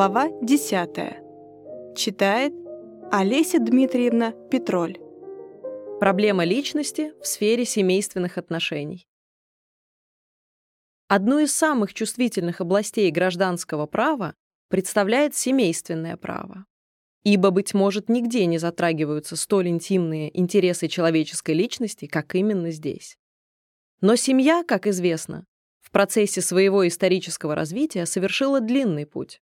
Глава 10. Читает Олеся Дмитриевна Петроль. Проблема личности в сфере семейственных отношений. Одну из самых чувствительных областей гражданского права представляет семейственное право. Ибо, быть может, нигде не затрагиваются столь интимные интересы человеческой личности, как именно здесь. Но семья, как известно, в процессе своего исторического развития совершила длинный путь.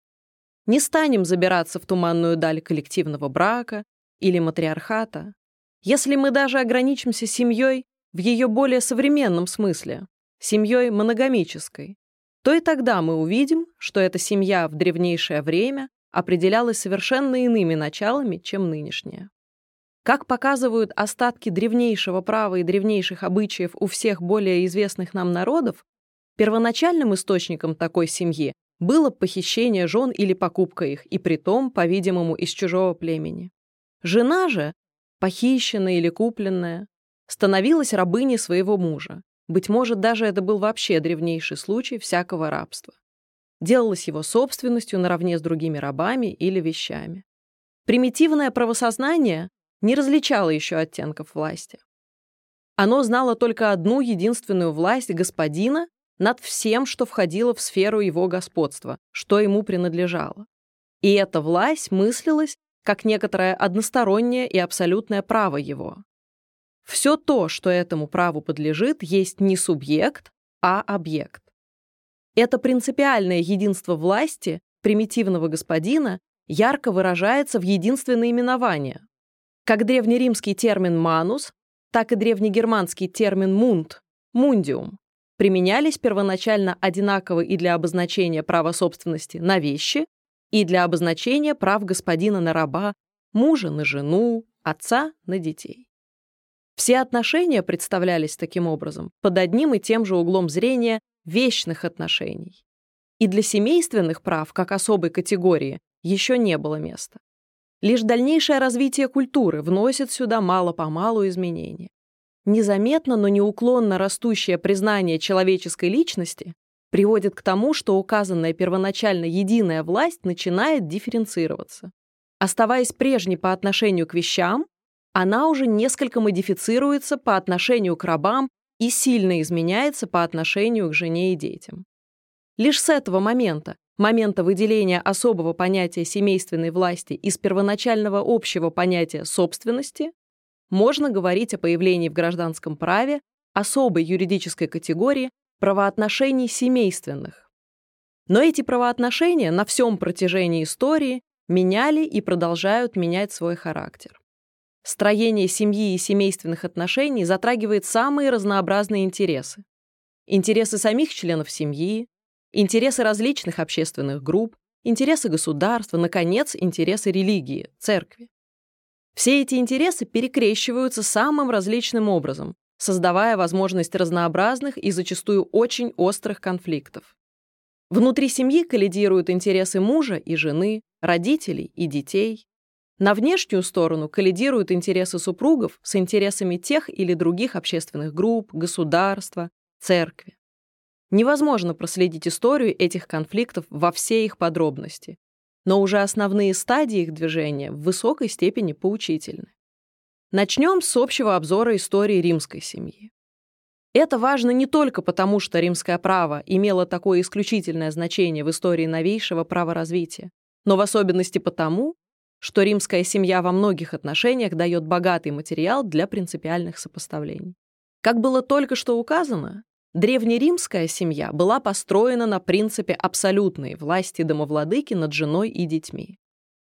Не станем забираться в туманную даль коллективного брака или матриархата, если мы даже ограничимся семьей в ее более современном смысле, семьей моногамической, то и тогда мы увидим, что эта семья в древнейшее время определялась совершенно иными началами, чем нынешняя. Как показывают остатки древнейшего права и древнейших обычаев у всех более известных нам народов, первоначальным источником такой семьи было похищение жен или покупка их, и притом, по-видимому, из чужого племени. Жена же, похищенная или купленная, становилась рабыней своего мужа. Быть может, даже это был вообще древнейший случай всякого рабства. Делалась его собственностью наравне с другими рабами или вещами. Примитивное правосознание не различало еще оттенков власти. Оно знало только одну единственную власть господина над всем, что входило в сферу его господства, что ему принадлежало. И эта власть мыслилась как некоторое одностороннее и абсолютное право его. Все то, что этому праву подлежит, есть не субъект, а объект. Это принципиальное единство власти примитивного господина ярко выражается в единственное именование. Как древнеримский термин «манус», так и древнегерманский термин «мунт» — «мундиум» применялись первоначально одинаково и для обозначения права собственности на вещи, и для обозначения прав господина на раба, мужа на жену, отца на детей. Все отношения представлялись таким образом под одним и тем же углом зрения вечных отношений. И для семейственных прав, как особой категории, еще не было места. Лишь дальнейшее развитие культуры вносит сюда мало-помалу изменения. Незаметно, но неуклонно растущее признание человеческой личности приводит к тому, что указанная первоначально единая власть начинает дифференцироваться. Оставаясь прежней по отношению к вещам, она уже несколько модифицируется по отношению к рабам и сильно изменяется по отношению к жене и детям. Лишь с этого момента, момента выделения особого понятия семейственной власти из первоначального общего понятия собственности, можно говорить о появлении в гражданском праве особой юридической категории правоотношений семейственных. Но эти правоотношения на всем протяжении истории меняли и продолжают менять свой характер. Строение семьи и семейственных отношений затрагивает самые разнообразные интересы. Интересы самих членов семьи, интересы различных общественных групп, интересы государства, наконец, интересы религии, церкви. Все эти интересы перекрещиваются самым различным образом, создавая возможность разнообразных и зачастую очень острых конфликтов. Внутри семьи коллидируют интересы мужа и жены, родителей и детей. На внешнюю сторону коллидируют интересы супругов с интересами тех или других общественных групп, государства, церкви. Невозможно проследить историю этих конфликтов во все их подробности, но уже основные стадии их движения в высокой степени поучительны. Начнем с общего обзора истории римской семьи. Это важно не только потому, что римское право имело такое исключительное значение в истории новейшего праворазвития, но в особенности потому, что римская семья во многих отношениях дает богатый материал для принципиальных сопоставлений. Как было только что указано, Древнеримская семья была построена на принципе абсолютной власти домовладыки над женой и детьми.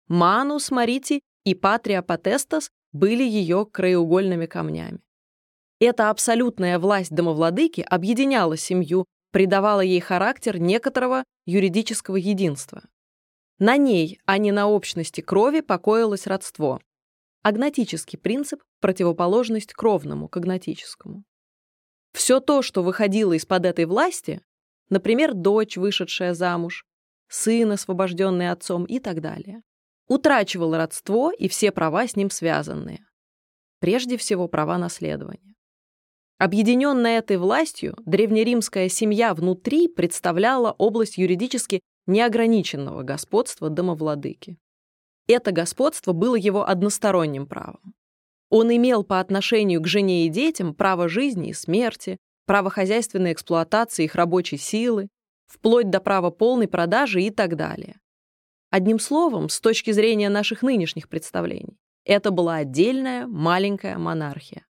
Манус Марити и Патрия Потестас были ее краеугольными камнями. Эта абсолютная власть домовладыки объединяла семью, придавала ей характер некоторого юридического единства. На ней, а не на общности крови, покоилось родство. Агнатический принцип – противоположность кровному, когнатическому. Все то, что выходило из-под этой власти, например, дочь, вышедшая замуж, сын, освобожденный отцом и так далее, утрачивало родство и все права с ним связанные. Прежде всего, права наследования. Объединенная этой властью, древнеримская семья внутри представляла область юридически неограниченного господства домовладыки. Это господство было его односторонним правом. Он имел по отношению к жене и детям право жизни и смерти, право хозяйственной эксплуатации их рабочей силы, вплоть до права полной продажи и так далее. Одним словом, с точки зрения наших нынешних представлений, это была отдельная маленькая монархия.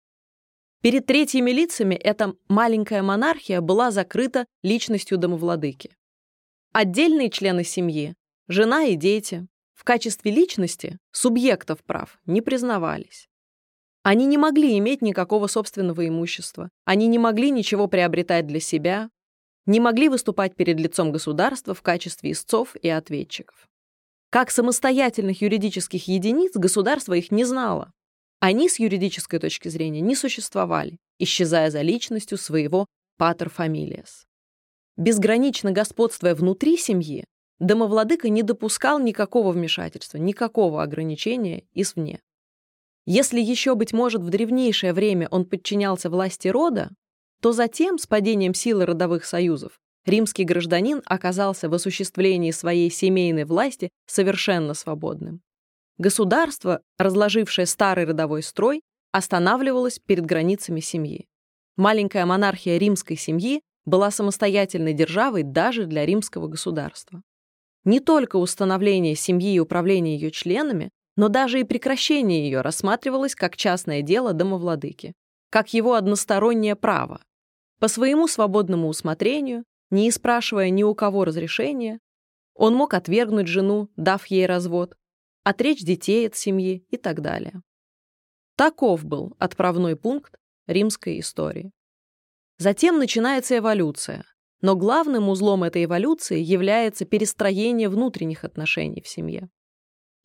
Перед третьими лицами эта маленькая монархия была закрыта личностью домовладыки. Отдельные члены семьи, жена и дети, в качестве личности, субъектов прав, не признавались. Они не могли иметь никакого собственного имущества, они не могли ничего приобретать для себя, не могли выступать перед лицом государства в качестве истцов и ответчиков. Как самостоятельных юридических единиц государство их не знало. Они с юридической точки зрения не существовали, исчезая за личностью своего патер фамилиас. Безгранично господствуя внутри семьи, домовладыка не допускал никакого вмешательства, никакого ограничения извне. Если еще, быть может, в древнейшее время он подчинялся власти рода, то затем, с падением силы родовых союзов, римский гражданин оказался в осуществлении своей семейной власти совершенно свободным. Государство, разложившее старый родовой строй, останавливалось перед границами семьи. Маленькая монархия римской семьи была самостоятельной державой даже для римского государства. Не только установление семьи и управление ее членами, но даже и прекращение ее рассматривалось как частное дело домовладыки, как его одностороннее право. По своему свободному усмотрению, не спрашивая ни у кого разрешения, он мог отвергнуть жену, дав ей развод, отречь детей от семьи и так далее. Таков был отправной пункт римской истории. Затем начинается эволюция, но главным узлом этой эволюции является перестроение внутренних отношений в семье.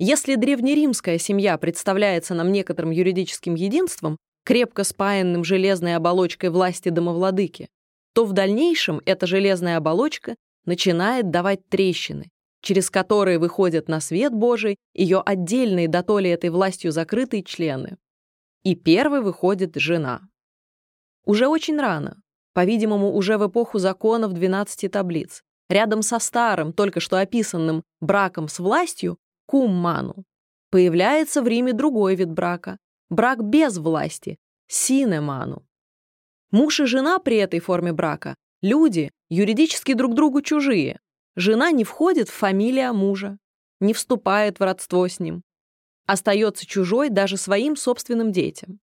Если древнеримская семья представляется нам некоторым юридическим единством, крепко спаянным железной оболочкой власти домовладыки, то в дальнейшем эта железная оболочка начинает давать трещины, через которые выходят на свет Божий ее отдельные до то этой властью закрытые члены. И первой выходит жена. Уже очень рано, по-видимому, уже в эпоху законов 12 таблиц, рядом со старым, только что описанным браком с властью, кумману. Появляется в Риме другой вид брака – брак без власти – синеману. Муж и жена при этой форме брака – люди, юридически друг другу чужие. Жена не входит в фамилия мужа, не вступает в родство с ним. Остается чужой даже своим собственным детям.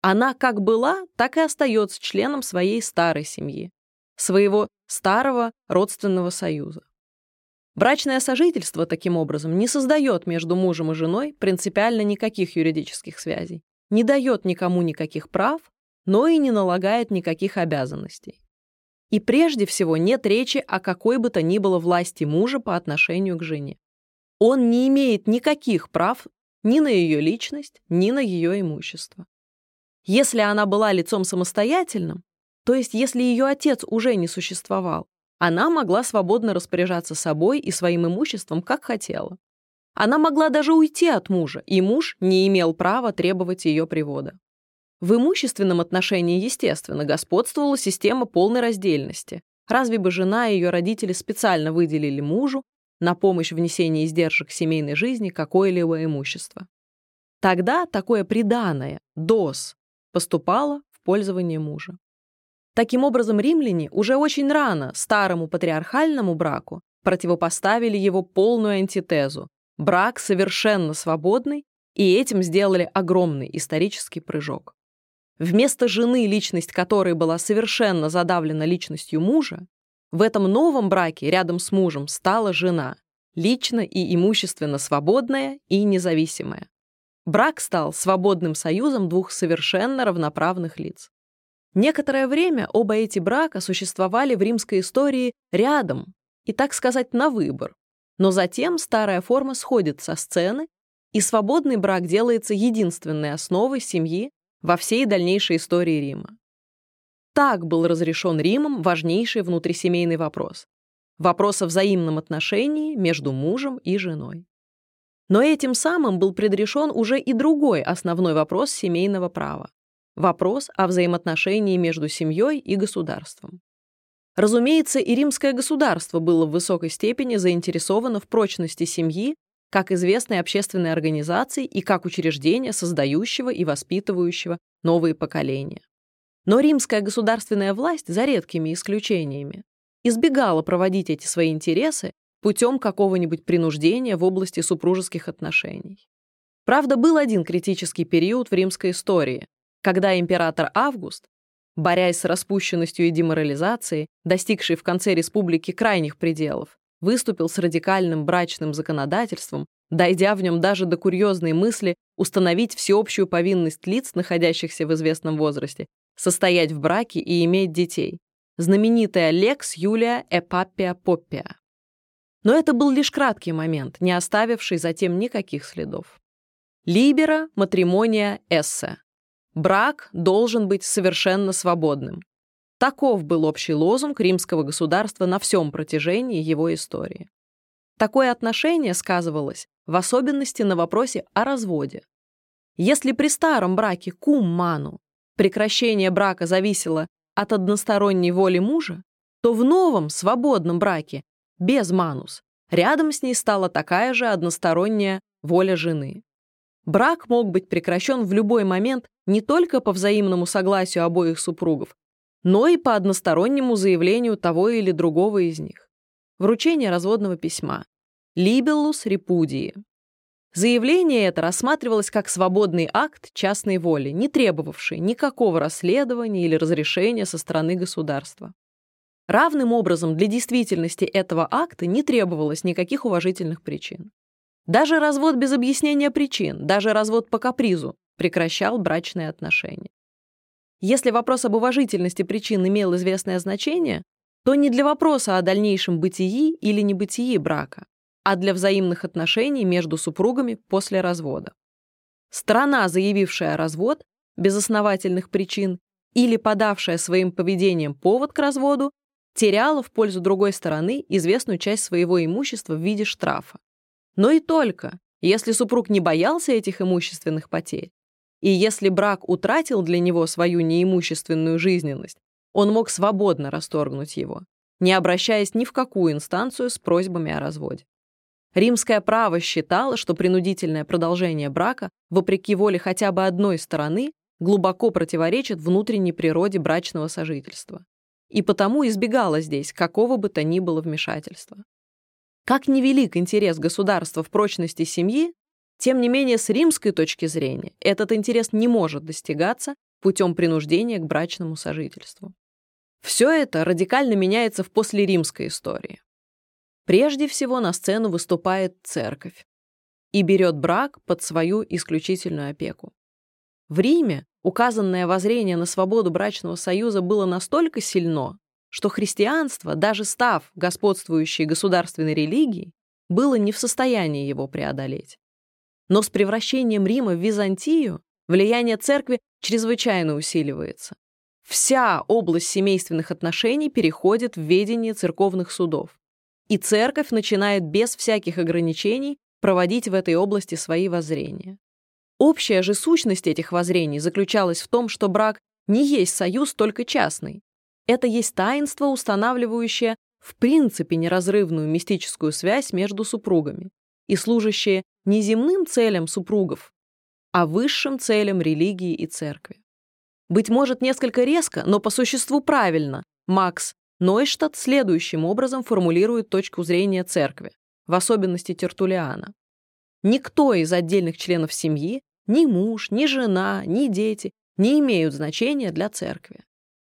Она как была, так и остается членом своей старой семьи, своего старого родственного союза. Брачное сожительство, таким образом, не создает между мужем и женой принципиально никаких юридических связей, не дает никому никаких прав, но и не налагает никаких обязанностей. И прежде всего нет речи о какой бы то ни было власти мужа по отношению к жене. Он не имеет никаких прав ни на ее личность, ни на ее имущество. Если она была лицом самостоятельным, то есть если ее отец уже не существовал, она могла свободно распоряжаться собой и своим имуществом, как хотела. Она могла даже уйти от мужа, и муж не имел права требовать ее привода. В имущественном отношении, естественно, господствовала система полной раздельности. Разве бы жена и ее родители специально выделили мужу на помощь внесения издержек семейной жизни какое-либо имущество? Тогда такое приданое, дос, поступало в пользование мужа. Таким образом, римляне уже очень рано старому патриархальному браку противопоставили его полную антитезу – брак совершенно свободный, и этим сделали огромный исторический прыжок. Вместо жены, личность которой была совершенно задавлена личностью мужа, в этом новом браке рядом с мужем стала жена, лично и имущественно свободная и независимая. Брак стал свободным союзом двух совершенно равноправных лиц. Некоторое время оба эти брака существовали в римской истории рядом и, так сказать, на выбор. Но затем старая форма сходит со сцены, и свободный брак делается единственной основой семьи во всей дальнейшей истории Рима. Так был разрешен Римом важнейший внутрисемейный вопрос – вопрос о взаимном отношении между мужем и женой. Но этим самым был предрешен уже и другой основной вопрос семейного права Вопрос о взаимоотношении между семьей и государством. Разумеется, и римское государство было в высокой степени заинтересовано в прочности семьи как известной общественной организации и как учреждения, создающего и воспитывающего новые поколения. Но римская государственная власть, за редкими исключениями, избегала проводить эти свои интересы путем какого-нибудь принуждения в области супружеских отношений. Правда, был один критический период в римской истории, когда император Август, борясь с распущенностью и деморализацией, достигший в конце республики крайних пределов, выступил с радикальным брачным законодательством, дойдя в нем даже до курьезной мысли установить всеобщую повинность лиц, находящихся в известном возрасте, состоять в браке и иметь детей. Знаменитая Лекс Юлия Эпапия Поппия. Но это был лишь краткий момент, не оставивший затем никаких следов. Либера, матримония, эссе. Брак должен быть совершенно свободным. Таков был общий лозунг римского государства на всем протяжении его истории. Такое отношение сказывалось в особенности на вопросе о разводе. Если при старом браке кум-ману прекращение брака зависело от односторонней воли мужа, то в новом свободном браке без манус рядом с ней стала такая же односторонняя воля жены. Брак мог быть прекращен в любой момент не только по взаимному согласию обоих супругов, но и по одностороннему заявлению того или другого из них. Вручение разводного письма. Libellus репудии. Заявление это рассматривалось как свободный акт частной воли, не требовавший никакого расследования или разрешения со стороны государства. Равным образом для действительности этого акта не требовалось никаких уважительных причин. Даже развод без объяснения причин, даже развод по капризу прекращал брачные отношения. Если вопрос об уважительности причин имел известное значение, то не для вопроса о дальнейшем бытии или небытии брака, а для взаимных отношений между супругами после развода. Сторона, заявившая развод без основательных причин или подавшая своим поведением повод к разводу, теряла в пользу другой стороны известную часть своего имущества в виде штрафа. Но и только, если супруг не боялся этих имущественных потерь, и если брак утратил для него свою неимущественную жизненность, он мог свободно расторгнуть его, не обращаясь ни в какую инстанцию с просьбами о разводе. Римское право считало, что принудительное продолжение брака, вопреки воле хотя бы одной стороны, глубоко противоречит внутренней природе брачного сожительства. И потому избегало здесь какого бы то ни было вмешательства. Как невелик интерес государства в прочности семьи, тем не менее, с римской точки зрения этот интерес не может достигаться путем принуждения к брачному сожительству. Все это радикально меняется в послеримской истории. Прежде всего на сцену выступает церковь и берет брак под свою исключительную опеку. В Риме указанное воззрение на свободу брачного союза было настолько сильно, что христианство, даже став господствующей государственной религией, было не в состоянии его преодолеть. Но с превращением Рима в Византию влияние церкви чрезвычайно усиливается. Вся область семейственных отношений переходит в ведение церковных судов. И церковь начинает без всяких ограничений проводить в этой области свои воззрения. Общая же сущность этих воззрений заключалась в том, что брак не есть союз только частный. Это есть таинство, устанавливающее в принципе неразрывную мистическую связь между супругами и служащее не земным целям супругов, а высшим целям религии и церкви. Быть может, несколько резко, но по существу правильно, Макс Нойштадт следующим образом формулирует точку зрения церкви, в особенности Тертулиана. Никто из отдельных членов семьи, ни муж, ни жена, ни дети, не имеют значения для церкви.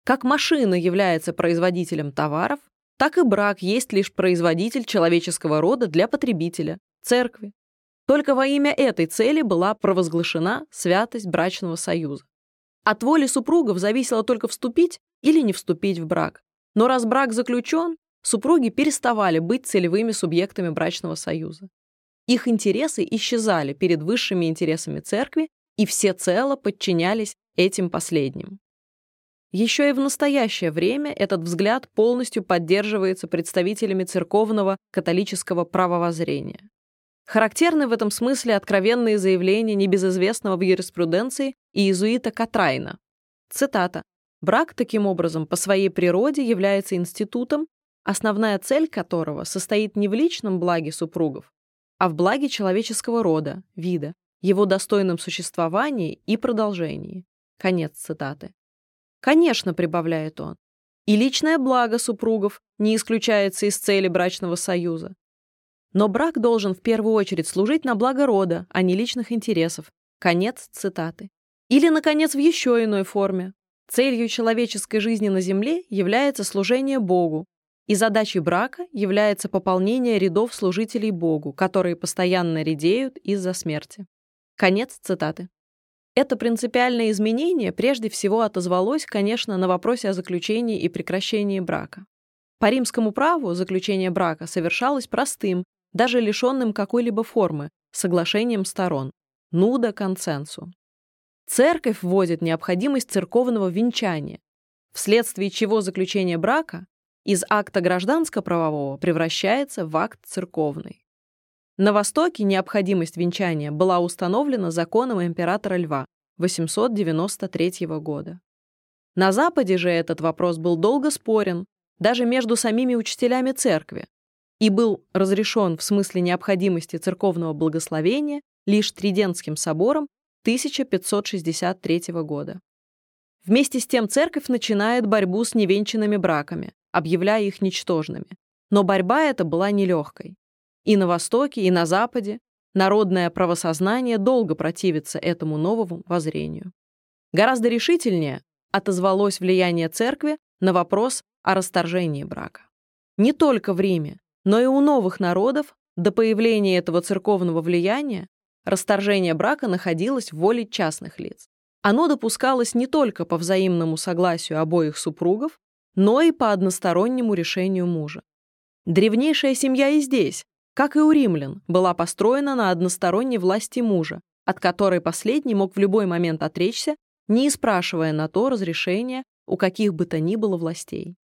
Как машина является производителем товаров, так и брак есть лишь производитель человеческого рода для потребителя, церкви. Только во имя этой цели была провозглашена святость брачного союза. От воли супругов зависело только вступить или не вступить в брак. Но раз брак заключен, супруги переставали быть целевыми субъектами брачного союза. Их интересы исчезали перед высшими интересами церкви и всецело подчинялись этим последним. Еще и в настоящее время этот взгляд полностью поддерживается представителями церковного католического правовоззрения. Характерны в этом смысле откровенные заявления небезызвестного в юриспруденции иезуита Катрайна. Цитата. Брак, таким образом, по своей природе является институтом, основная цель которого состоит не в личном благе супругов, а в благе человеческого рода, вида, его достойном существовании и продолжении. Конец цитаты. Конечно, прибавляет он, и личное благо супругов не исключается из цели брачного союза. Но брак должен в первую очередь служить на благо рода, а не личных интересов. Конец цитаты. Или, наконец, в еще иной форме. Целью человеческой жизни на Земле является служение Богу, и задачей брака является пополнение рядов служителей Богу, которые постоянно редеют из-за смерти. Конец цитаты. Это принципиальное изменение прежде всего отозвалось, конечно, на вопросе о заключении и прекращении брака. По римскому праву заключение брака совершалось простым, даже лишенным какой-либо формы, соглашением сторон, нуда консенсу. Церковь вводит необходимость церковного венчания, вследствие чего заключение брака из акта гражданско-правового превращается в акт церковный. На Востоке необходимость венчания была установлена законом императора Льва 893 года. На Западе же этот вопрос был долго спорен, даже между самими учителями церкви, и был разрешен в смысле необходимости церковного благословения лишь Тридентским собором 1563 года. Вместе с тем церковь начинает борьбу с невенчанными браками, объявляя их ничтожными. Но борьба эта была нелегкой. И на Востоке, и на Западе народное правосознание долго противится этому новому воззрению. Гораздо решительнее отозвалось влияние церкви на вопрос о расторжении брака. Не только в Риме, но и у новых народов до появления этого церковного влияния расторжение брака находилось в воле частных лиц. Оно допускалось не только по взаимному согласию обоих супругов, но и по одностороннему решению мужа. Древнейшая семья и здесь, как и у римлян, была построена на односторонней власти мужа, от которой последний мог в любой момент отречься, не спрашивая на то разрешения у каких бы то ни было властей.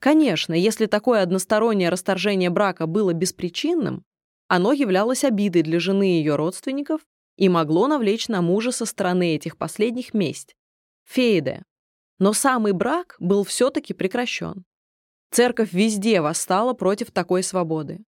Конечно, если такое одностороннее расторжение брака было беспричинным, оно являлось обидой для жены и ее родственников и могло навлечь на мужа со стороны этих последних месть. Фейде. Но самый брак был все-таки прекращен. Церковь везде восстала против такой свободы.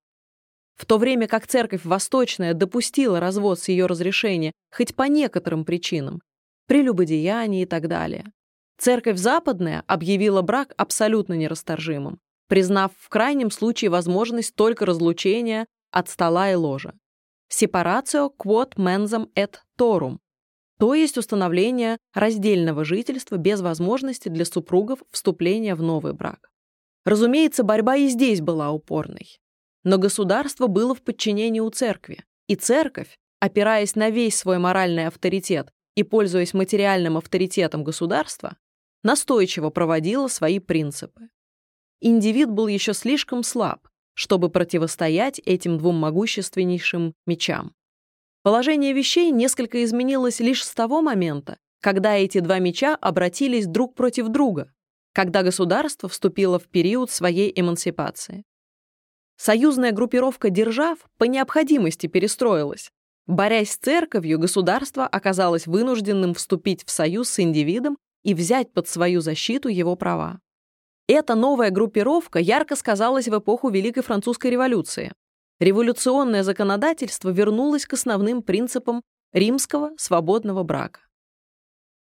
В то время как церковь восточная допустила развод с ее разрешения хоть по некоторым причинам, прелюбодеяние и так далее, церковь западная объявила брак абсолютно нерасторжимым, признав в крайнем случае возможность только разлучения от стола и ложа. Separatio quod mensam et torum, то есть установление раздельного жительства без возможности для супругов вступления в новый брак. Разумеется, борьба и здесь была упорной. Но государство было в подчинении у церкви, и церковь, опираясь на весь свой моральный авторитет и пользуясь материальным авторитетом государства, настойчиво проводила свои принципы. Индивид был еще слишком слаб, чтобы противостоять этим двум могущественнейшим мечам. Положение вещей несколько изменилось лишь с того момента, когда эти два меча обратились друг против друга, когда государство вступило в период своей эмансипации. Союзная группировка держав по необходимости перестроилась. Борясь с церковью, государство оказалось вынужденным вступить в союз с индивидом и взять под свою защиту его права. Эта новая группировка ярко сказалась в эпоху Великой Французской революции. Революционное законодательство вернулось к основным принципам римского свободного брака.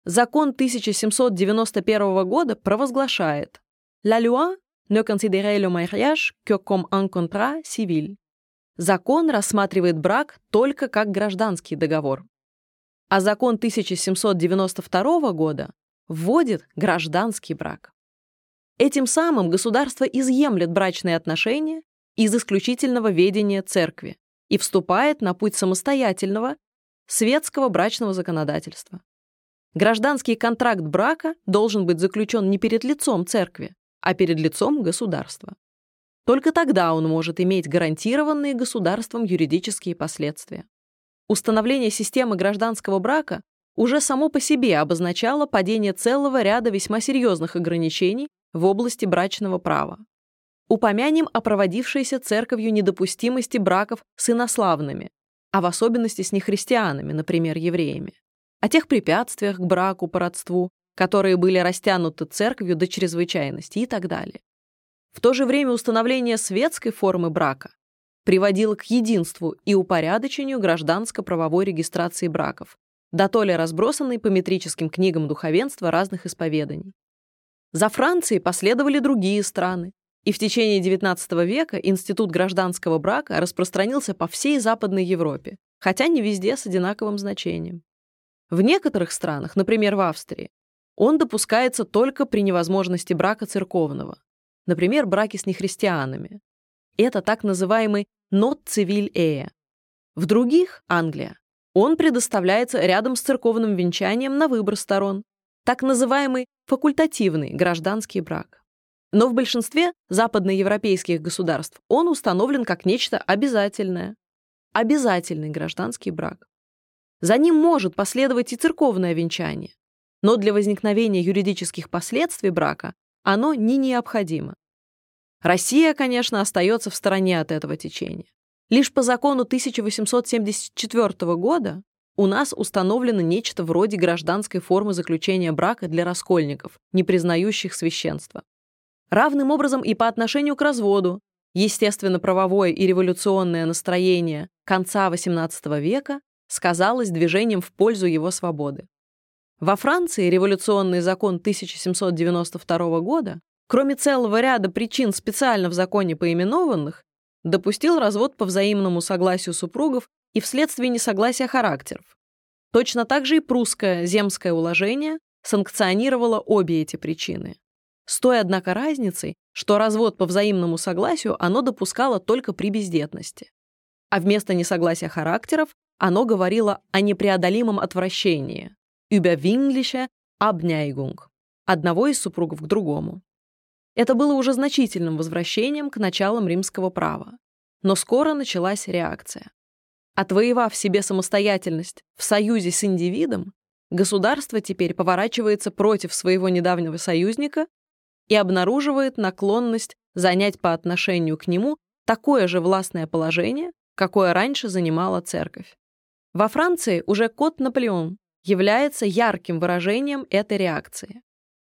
Закон 1791 года провозглашает «La loi ne considérait le mariage que comme un contrat civil. Закон рассматривает брак только как гражданский договор. А закон 1792 года вводит гражданский брак. Этим самым государство изъемлет брачные отношения из исключительного ведения церкви и вступает на путь самостоятельного светского брачного законодательства. Гражданский контракт брака должен быть заключен не перед лицом церкви, а перед лицом государства. Только тогда он может иметь гарантированные государством юридические последствия. Установление системы гражданского брака уже само по себе обозначало падение целого ряда весьма серьезных ограничений в области брачного права. Упомянем о проводившейся церковью недопустимости браков с инославными, а в особенности с нехристианами, например, евреями, о тех препятствиях к браку по родству, которые были растянуты церковью до чрезвычайности и так далее. В то же время установление светской формы брака приводило к единству и упорядочению гражданско-правовой регистрации браков, дотоле разбросанной по метрическим книгам духовенства разных исповеданий. За Францией последовали другие страны, и в течение XIX века институт гражданского брака распространился по всей Западной Европе, хотя не везде с одинаковым значением. В некоторых странах, например, в Австрии, он допускается только при невозможности брака церковного, например, браки с нехристианами. Это так называемый «not civil ehe». В других, Англия, он предоставляется рядом с церковным венчанием на выбор сторон, так называемый факультативный гражданский брак. Но в большинстве западноевропейских государств он установлен как нечто обязательное. Обязательный гражданский брак. За ним может последовать и церковное венчание, но для возникновения юридических последствий брака оно не необходимо. Россия, конечно, остается в стороне от этого течения. Лишь по закону 1874 года у нас установлено нечто вроде гражданской формы заключения брака для раскольников, не признающих священство. Равным образом и по отношению к разводу, естественно-правовое и революционное настроение конца XVIII века сказалось движением в пользу его свободы. Во Франции революционный закон 1792 года, кроме целого ряда причин специально в законе поименованных, допустил развод по взаимному согласию супругов и вследствие несогласия характеров. Точно так же и прусское земское уложение санкционировало обе эти причины. С той, однако, разницей, что развод по взаимному согласию оно допускало только при бездетности. А вместо несогласия характеров оно говорило о непреодолимом отвращении überwindliche Abneigung одного из супругов к другому. Это было уже значительным возвращением к началам римского права. Но скоро началась реакция. Отвоевав себе самостоятельность в союзе с индивидом, государство теперь поворачивается против своего недавнего союзника и обнаруживает наклонность занять по отношению к нему такое же властное положение, какое раньше занимала церковь. Во Франции уже кот Наполеон является ярким выражением этой реакции.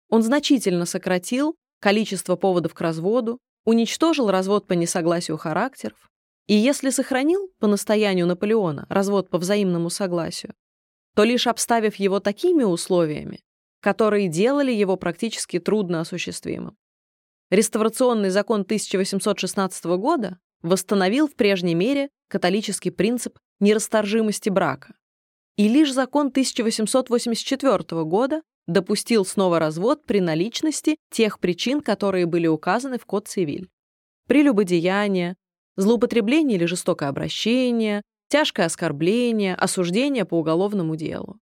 Он значительно сократил количество поводов к разводу, уничтожил развод по несогласию характеров, и если сохранил по настоянию Наполеона развод по взаимному согласию, то лишь обставив его такими условиями, которые делали его практически трудно осуществимым. Реставрационный закон 1816 года восстановил в прежней мере католический принцип нерасторжимости брака, и лишь закон 1884 года допустил снова развод при наличности тех причин, которые были указаны в Код Цивиль. Прелюбодеяние, злоупотребление или жестокое обращение, тяжкое оскорбление, осуждение по уголовному делу.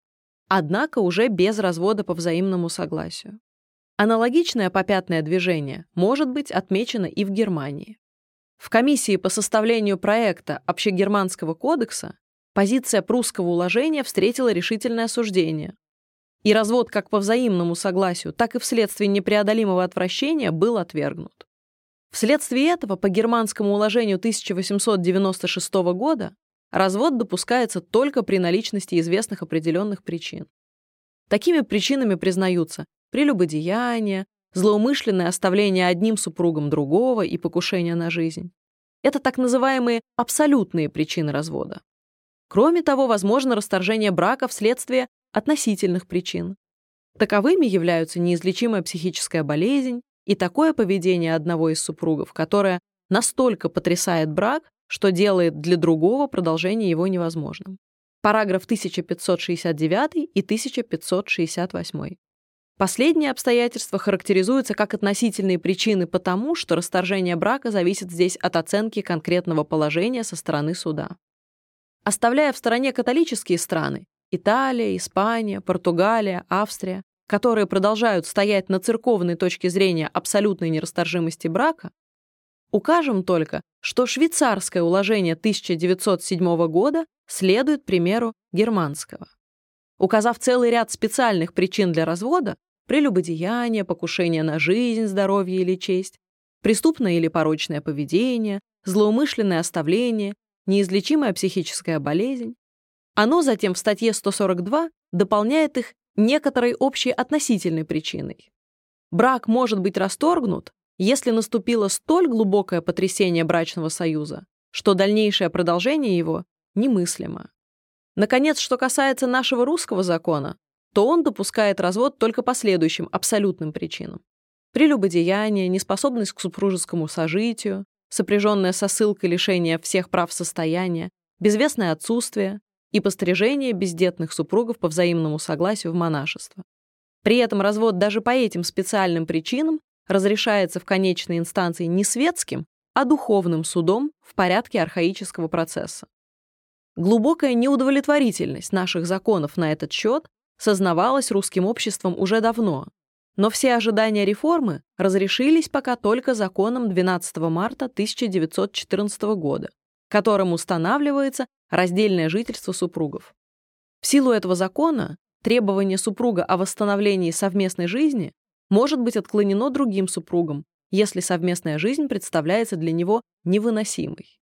Однако уже без развода по взаимному согласию. Аналогичное попятное движение может быть отмечено и в Германии. В комиссии по составлению проекта Общегерманского кодекса позиция прусского уложения встретила решительное осуждение. И развод как по взаимному согласию, так и вследствие непреодолимого отвращения был отвергнут. Вследствие этого по германскому уложению 1896 года развод допускается только при наличности известных определенных причин. Такими причинами признаются прелюбодеяние, злоумышленное оставление одним супругом другого и покушение на жизнь. Это так называемые абсолютные причины развода. Кроме того, возможно расторжение брака вследствие относительных причин. Таковыми являются неизлечимая психическая болезнь и такое поведение одного из супругов, которое настолько потрясает брак, что делает для другого продолжение его невозможным. Параграф 1569 и 1568. Последние обстоятельства характеризуются как относительные причины потому, что расторжение брака зависит здесь от оценки конкретного положения со стороны суда. Оставляя в стороне католические страны – Италия, Испания, Португалия, Австрия, которые продолжают стоять на церковной точке зрения абсолютной нерасторжимости брака, укажем только, что швейцарское уложение 1907 года следует примеру германского. Указав целый ряд специальных причин для развода – прелюбодеяние, покушение на жизнь, здоровье или честь, преступное или порочное поведение, злоумышленное оставление, неизлечимая психическая болезнь. Оно затем в статье 142 дополняет их некоторой общей относительной причиной. Брак может быть расторгнут, если наступило столь глубокое потрясение брачного союза, что дальнейшее продолжение его немыслимо. Наконец, что касается нашего русского закона, то он допускает развод только по следующим абсолютным причинам. Прелюбодеяние, неспособность к супружескому сожитию, сопряженное со ссылкой лишения всех прав состояния, безвестное отсутствие и пострижение бездетных супругов по взаимному согласию в монашество. При этом развод даже по этим специальным причинам разрешается в конечной инстанции не светским, а духовным судом в порядке архаического процесса. Глубокая неудовлетворительность наших законов на этот счет сознавалась русским обществом уже давно, но все ожидания реформы разрешились пока только законом 12 марта 1914 года, которым устанавливается раздельное жительство супругов. В силу этого закона требование супруга о восстановлении совместной жизни может быть отклонено другим супругом, если совместная жизнь представляется для него невыносимой.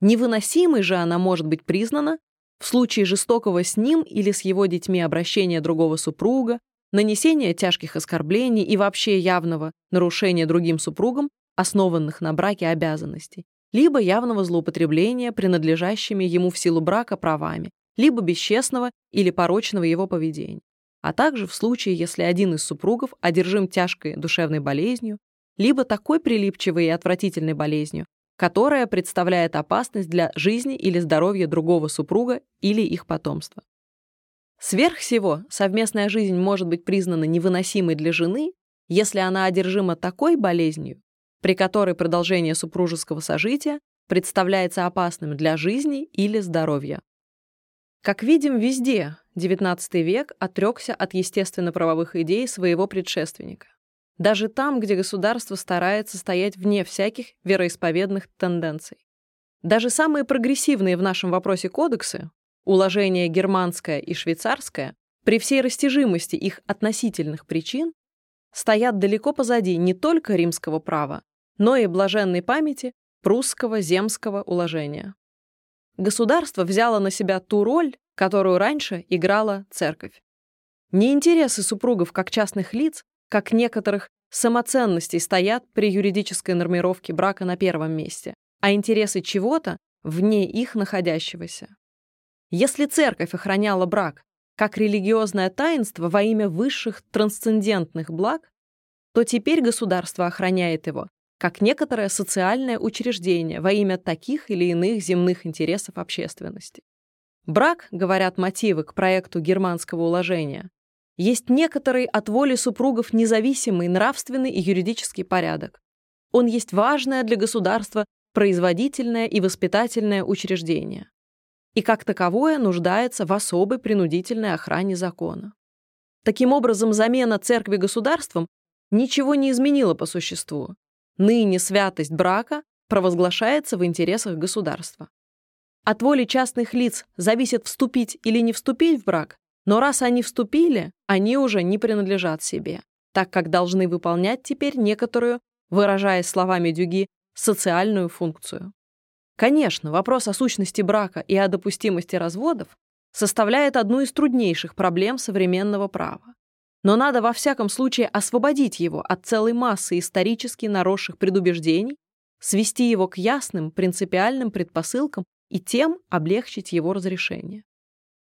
Невыносимой же она может быть признана в случае жестокого с ним или с его детьми обращения другого супруга, нанесения тяжких оскорблений и вообще явного нарушения другим супругам, основанных на браке обязанностей, либо явного злоупотребления принадлежащими ему в силу брака правами, либо бесчестного или порочного его поведения, а также в случае, если один из супругов одержим тяжкой душевной болезнью, либо такой прилипчивой и отвратительной болезнью, которая представляет опасность для жизни или здоровья другого супруга или их потомства. Сверх всего, совместная жизнь может быть признана невыносимой для жены, если она одержима такой болезнью, при которой продолжение супружеского сожития представляется опасным для жизни или здоровья. Как видим, везде XIX век отрекся от естественно-правовых идей своего предшественника даже там, где государство старается стоять вне всяких вероисповедных тенденций. Даже самые прогрессивные в нашем вопросе кодексы, уложения германское и швейцарское, при всей растяжимости их относительных причин, стоят далеко позади не только римского права, но и блаженной памяти прусского земского уложения. Государство взяло на себя ту роль, которую раньше играла церковь. Не интересы супругов как частных лиц как некоторых самоценностей стоят при юридической нормировке брака на первом месте, а интересы чего-то вне их находящегося. Если церковь охраняла брак как религиозное таинство во имя высших трансцендентных благ, то теперь государство охраняет его как некоторое социальное учреждение во имя таких или иных земных интересов общественности. Брак, говорят мотивы к проекту германского уложения, есть некоторый от воли супругов независимый нравственный и юридический порядок. Он есть важное для государства производительное и воспитательное учреждение. И как таковое нуждается в особой принудительной охране закона. Таким образом, замена церкви государством ничего не изменила по существу. Ныне святость брака провозглашается в интересах государства. От воли частных лиц зависит вступить или не вступить в брак, но раз они вступили, они уже не принадлежат себе, так как должны выполнять теперь некоторую, выражаясь словами Дюги, социальную функцию. Конечно, вопрос о сущности брака и о допустимости разводов составляет одну из труднейших проблем современного права. Но надо во всяком случае освободить его от целой массы исторически наросших предубеждений, свести его к ясным принципиальным предпосылкам и тем облегчить его разрешение.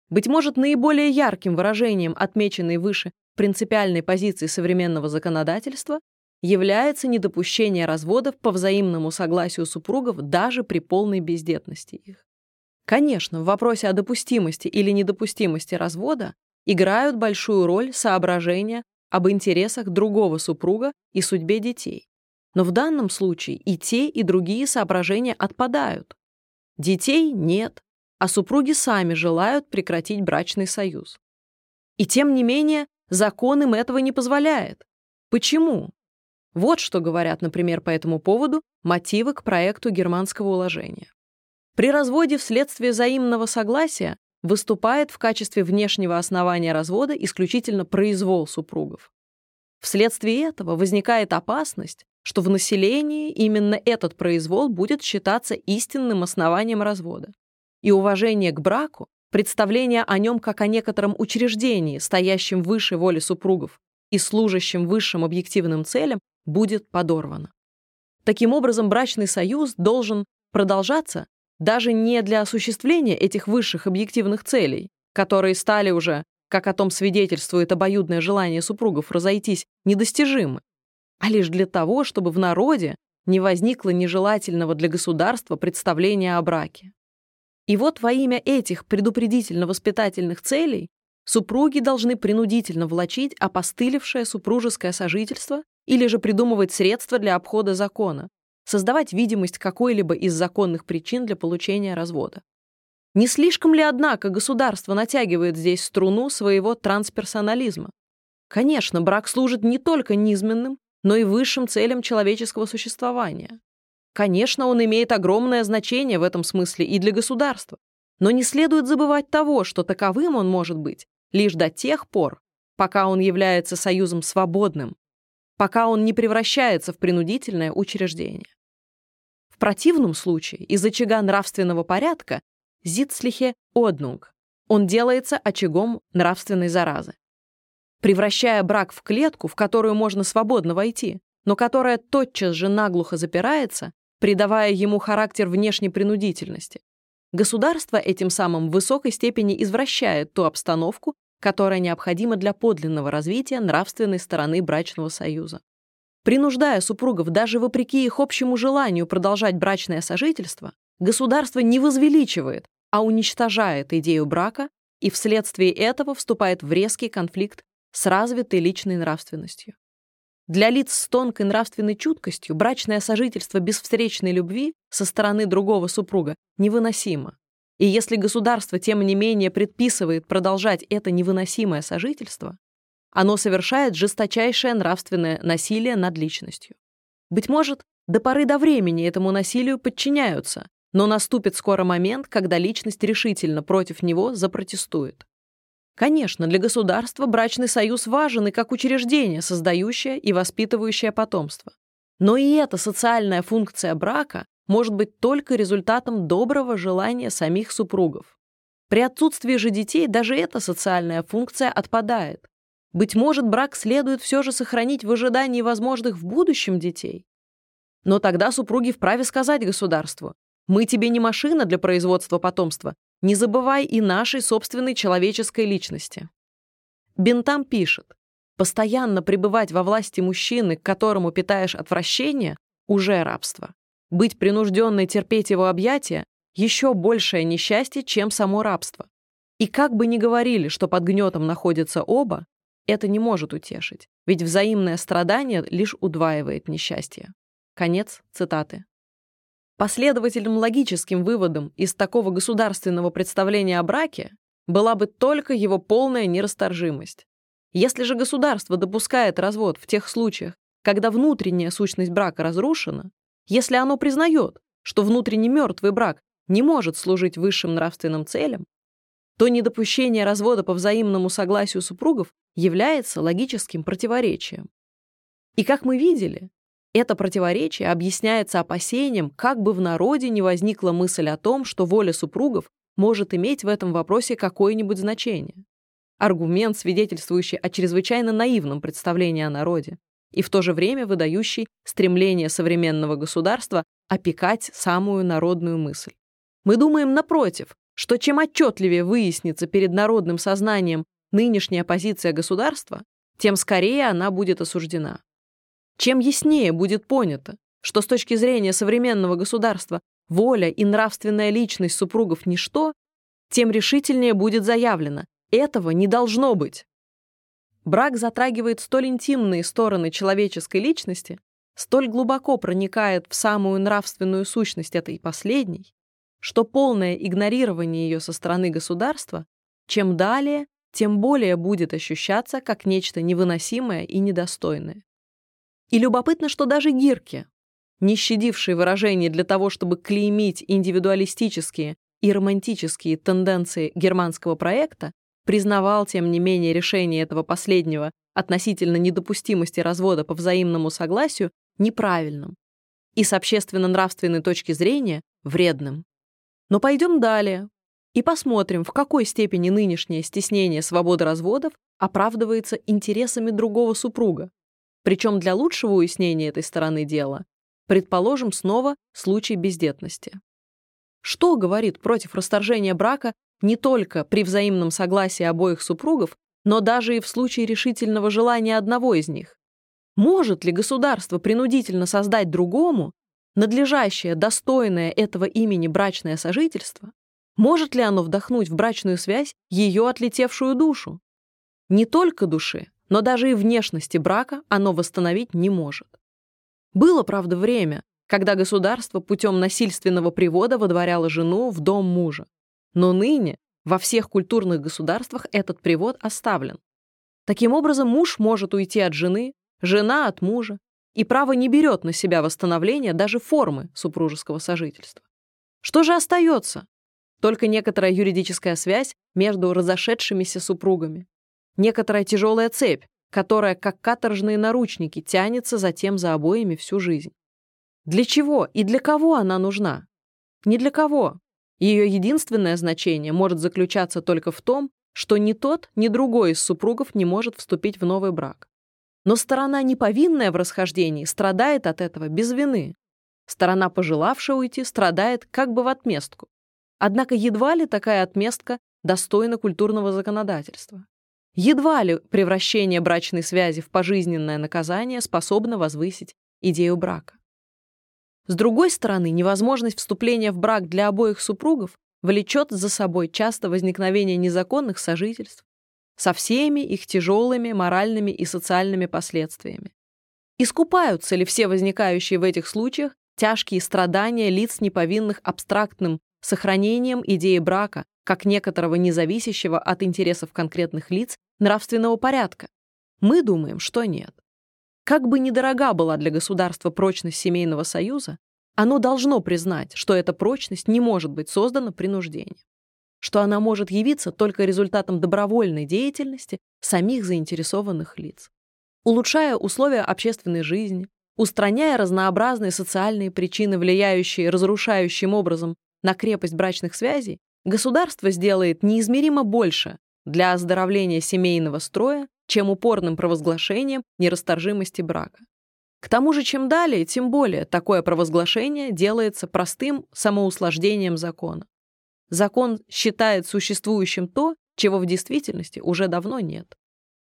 Быть может, наиболее ярким выражением отмеченной выше принципиальной позиции современного законодательства является недопущение разводов по взаимному согласию супругов даже при полной бездетности их. Конечно, в вопросе о допустимости или недопустимости развода играют большую роль соображения об интересах другого супруга и судьбе детей. Но в данном случае и те, и другие соображения отпадают. Детей нет, а супруги сами желают прекратить брачный союз. И тем не менее, закон им этого не позволяет. Почему? Вот что говорят, например, по этому поводу мотивы к проекту германского уложения. При разводе вследствие взаимного согласия выступает в качестве внешнего основания развода исключительно произвол супругов. Вследствие этого возникает опасность, что в населении именно этот произвол будет считаться истинным основанием развода и уважение к браку представление о нем как о некотором учреждении, стоящем выше воли супругов и служащем высшим объективным целям, будет подорвано. Таким образом, брачный союз должен продолжаться даже не для осуществления этих высших объективных целей, которые стали уже, как о том свидетельствует обоюдное желание супругов разойтись, недостижимы, а лишь для того, чтобы в народе не возникло нежелательного для государства представления о браке. И вот во имя этих предупредительно-воспитательных целей супруги должны принудительно влачить опостылевшее супружеское сожительство или же придумывать средства для обхода закона, создавать видимость какой-либо из законных причин для получения развода. Не слишком ли, однако, государство натягивает здесь струну своего трансперсонализма? Конечно, брак служит не только низменным, но и высшим целям человеческого существования. Конечно, он имеет огромное значение в этом смысле и для государства, но не следует забывать того, что таковым он может быть лишь до тех пор, пока он является союзом свободным, пока он не превращается в принудительное учреждение. Противном случае из очага нравственного порядка Зитслихе Однунг он делается очагом нравственной заразы превращая брак в клетку, в которую можно свободно войти, но которая тотчас же наглухо запирается, придавая ему характер внешней принудительности. Государство этим самым в высокой степени извращает ту обстановку, которая необходима для подлинного развития нравственной стороны брачного союза. Принуждая супругов даже вопреки их общему желанию продолжать брачное сожительство, государство не возвеличивает, а уничтожает идею брака и вследствие этого вступает в резкий конфликт с развитой личной нравственностью. Для лиц с тонкой нравственной чуткостью брачное сожительство без встречной любви со стороны другого супруга невыносимо. И если государство, тем не менее, предписывает продолжать это невыносимое сожительство, оно совершает жесточайшее нравственное насилие над личностью. Быть может, до поры до времени этому насилию подчиняются, но наступит скоро момент, когда личность решительно против него запротестует. Конечно, для государства брачный союз важен и как учреждение, создающее и воспитывающее потомство. Но и эта социальная функция брака может быть только результатом доброго желания самих супругов. При отсутствии же детей даже эта социальная функция отпадает. Быть может, брак следует все же сохранить в ожидании возможных в будущем детей. Но тогда супруги вправе сказать государству, мы тебе не машина для производства потомства, не забывай и нашей собственной человеческой личности. Бентам пишет, постоянно пребывать во власти мужчины, к которому питаешь отвращение, уже рабство. Быть принужденной терпеть его объятия – еще большее несчастье, чем само рабство. И как бы ни говорили, что под гнетом находятся оба, это не может утешить, ведь взаимное страдание лишь удваивает несчастье. Конец цитаты. Последовательным логическим выводом из такого государственного представления о браке была бы только его полная нерасторжимость. Если же государство допускает развод в тех случаях, когда внутренняя сущность брака разрушена, если оно признает, что внутренне мертвый брак не может служить высшим нравственным целям, то недопущение развода по взаимному согласию супругов является логическим противоречием. И как мы видели, это противоречие объясняется опасением, как бы в народе не возникла мысль о том, что воля супругов может иметь в этом вопросе какое-нибудь значение. Аргумент, свидетельствующий о чрезвычайно наивном представлении о народе и в то же время выдающий стремление современного государства опекать самую народную мысль. Мы думаем, напротив, что чем отчетливее выяснится перед народным сознанием нынешняя позиция государства, тем скорее она будет осуждена. Чем яснее будет понято, что с точки зрения современного государства воля и нравственная личность супругов – ничто, тем решительнее будет заявлено – этого не должно быть. Брак затрагивает столь интимные стороны человеческой личности, столь глубоко проникает в самую нравственную сущность этой последней, что полное игнорирование ее со стороны государства, чем далее, тем более будет ощущаться как нечто невыносимое и недостойное. И любопытно, что даже Гирке, не щадивший выражений для того, чтобы клеймить индивидуалистические и романтические тенденции германского проекта, признавал, тем не менее, решение этого последнего относительно недопустимости развода по взаимному согласию неправильным и с общественно-нравственной точки зрения вредным. Но пойдем далее. и посмотрим, в какой степени нынешнее стеснение свободы разводов оправдывается интересами другого супруга. Причем для лучшего уяснения этой стороны дела предположим снова случай бездетности. Что говорит против расторжения брака не только при взаимном согласии обоих супругов, но даже и в случае решительного желания одного из них? Может ли государство принудительно создать другому надлежащее, достойное этого имени брачное сожительство? Может ли оно вдохнуть в брачную связь ее отлетевшую душу? Не только души, но даже и внешности брака оно восстановить не может. Было, правда, время, когда государство путем насильственного привода водворяло жену в дом мужа. Но ныне во всех культурных государствах этот привод оставлен. Таким образом, муж может уйти от жены, жена от мужа, и право не берет на себя восстановление даже формы супружеского сожительства. Что же остается? Только некоторая юридическая связь между разошедшимися супругами. Некоторая тяжелая цепь, которая, как каторжные наручники, тянется затем за обоими всю жизнь. Для чего и для кого она нужна? Не для кого. Ее единственное значение может заключаться только в том, что ни тот, ни другой из супругов не может вступить в новый брак. Но сторона неповинная в расхождении страдает от этого без вины. Сторона, пожелавшая уйти, страдает как бы в отместку. Однако едва ли такая отместка достойна культурного законодательства. Едва ли превращение брачной связи в пожизненное наказание способно возвысить идею брака. С другой стороны, невозможность вступления в брак для обоих супругов влечет за собой часто возникновение незаконных сожительств со всеми их тяжелыми моральными и социальными последствиями. Искупаются ли все возникающие в этих случаях тяжкие страдания лиц неповинных абстрактным сохранением идеи брака как некоторого независящего от интересов конкретных лиц нравственного порядка? Мы думаем, что нет. Как бы недорога была для государства прочность семейного союза, оно должно признать, что эта прочность не может быть создана принуждением, что она может явиться только результатом добровольной деятельности самих заинтересованных лиц. Улучшая условия общественной жизни, устраняя разнообразные социальные причины, влияющие разрушающим образом на крепость брачных связей, государство сделает неизмеримо больше для оздоровления семейного строя, чем упорным провозглашением нерасторжимости брака. К тому же, чем далее, тем более такое провозглашение делается простым самоуслаждением закона. Закон считает существующим то, чего в действительности уже давно нет.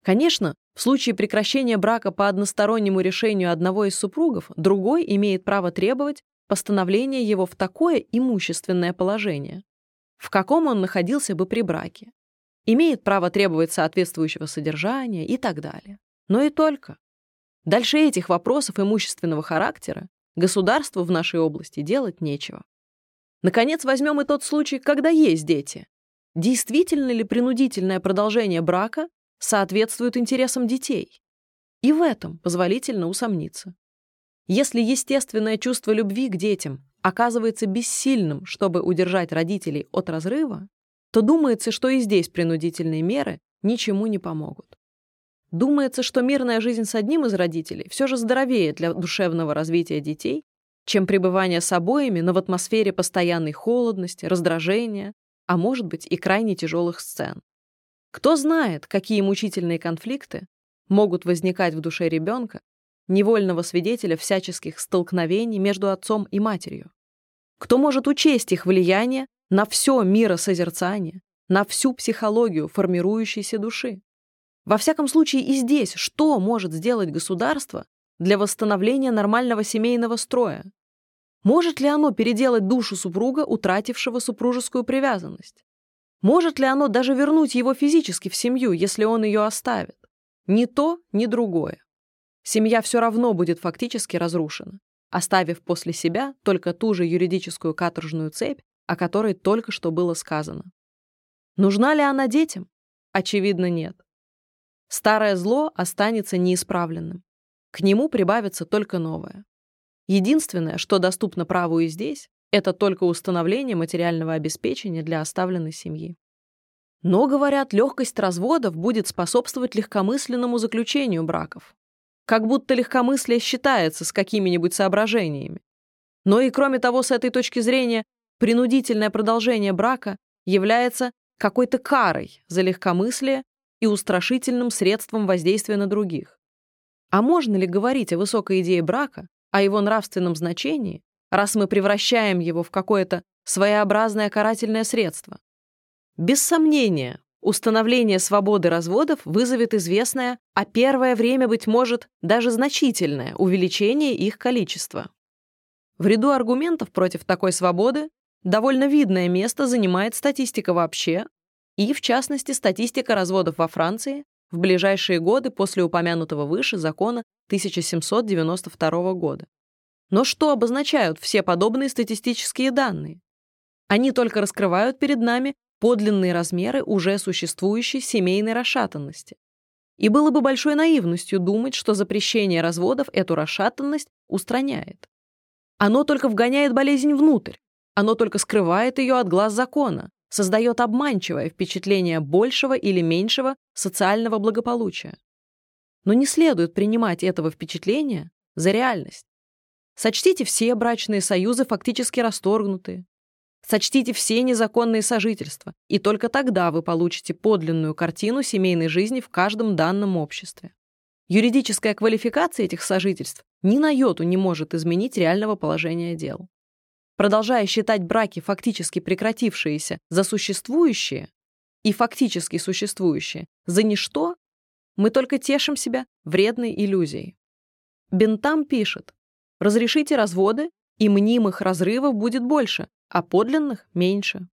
Конечно, в случае прекращения брака по одностороннему решению одного из супругов, другой имеет право требовать постановления его в такое имущественное положение, в каком он находился бы при браке, имеет право требовать соответствующего содержания и так далее. Но и только. Дальше этих вопросов имущественного характера государству в нашей области делать нечего. Наконец, возьмем и тот случай, когда есть дети. Действительно ли принудительное продолжение брака соответствует интересам детей? И в этом позволительно усомниться. Если естественное чувство любви к детям оказывается бессильным, чтобы удержать родителей от разрыва, то думается, что и здесь принудительные меры ничему не помогут. Думается, что мирная жизнь с одним из родителей все же здоровее для душевного развития детей, чем пребывание с обоими, но в атмосфере постоянной холодности, раздражения, а может быть и крайне тяжелых сцен. Кто знает, какие мучительные конфликты могут возникать в душе ребенка, невольного свидетеля всяческих столкновений между отцом и матерью. Кто может учесть их влияние на все миросозерцание, на всю психологию формирующейся души. Во всяком случае и здесь что может сделать государство для восстановления нормального семейного строя? Может ли оно переделать душу супруга, утратившего супружескую привязанность? Может ли оно даже вернуть его физически в семью, если он ее оставит? Ни то, ни другое. Семья все равно будет фактически разрушена, оставив после себя только ту же юридическую каторжную цепь, о которой только что было сказано. Нужна ли она детям? Очевидно, нет. Старое зло останется неисправленным. К нему прибавится только новое. Единственное, что доступно праву и здесь, это только установление материального обеспечения для оставленной семьи. Но, говорят, легкость разводов будет способствовать легкомысленному заключению браков. Как будто легкомыслие считается с какими-нибудь соображениями. Но и кроме того, с этой точки зрения, Принудительное продолжение брака является какой-то карой за легкомыслие и устрашительным средством воздействия на других. А можно ли говорить о высокой идее брака, о его нравственном значении, раз мы превращаем его в какое-то своеобразное карательное средство? Без сомнения, установление свободы разводов вызовет известное, а первое время, быть может, даже значительное увеличение их количества. В ряду аргументов против такой свободы довольно видное место занимает статистика вообще, и, в частности, статистика разводов во Франции в ближайшие годы после упомянутого выше закона 1792 года. Но что обозначают все подобные статистические данные? Они только раскрывают перед нами подлинные размеры уже существующей семейной расшатанности. И было бы большой наивностью думать, что запрещение разводов эту расшатанность устраняет. Оно только вгоняет болезнь внутрь, оно только скрывает ее от глаз закона, создает обманчивое впечатление большего или меньшего социального благополучия. Но не следует принимать этого впечатления за реальность. Сочтите все брачные союзы фактически расторгнутые. Сочтите все незаконные сожительства, и только тогда вы получите подлинную картину семейной жизни в каждом данном обществе. Юридическая квалификация этих сожительств ни на йоту не может изменить реального положения дел продолжая считать браки, фактически прекратившиеся, за существующие и фактически существующие за ничто, мы только тешим себя вредной иллюзией. Бентам пишет, разрешите разводы, и мнимых разрывов будет больше, а подлинных — меньше.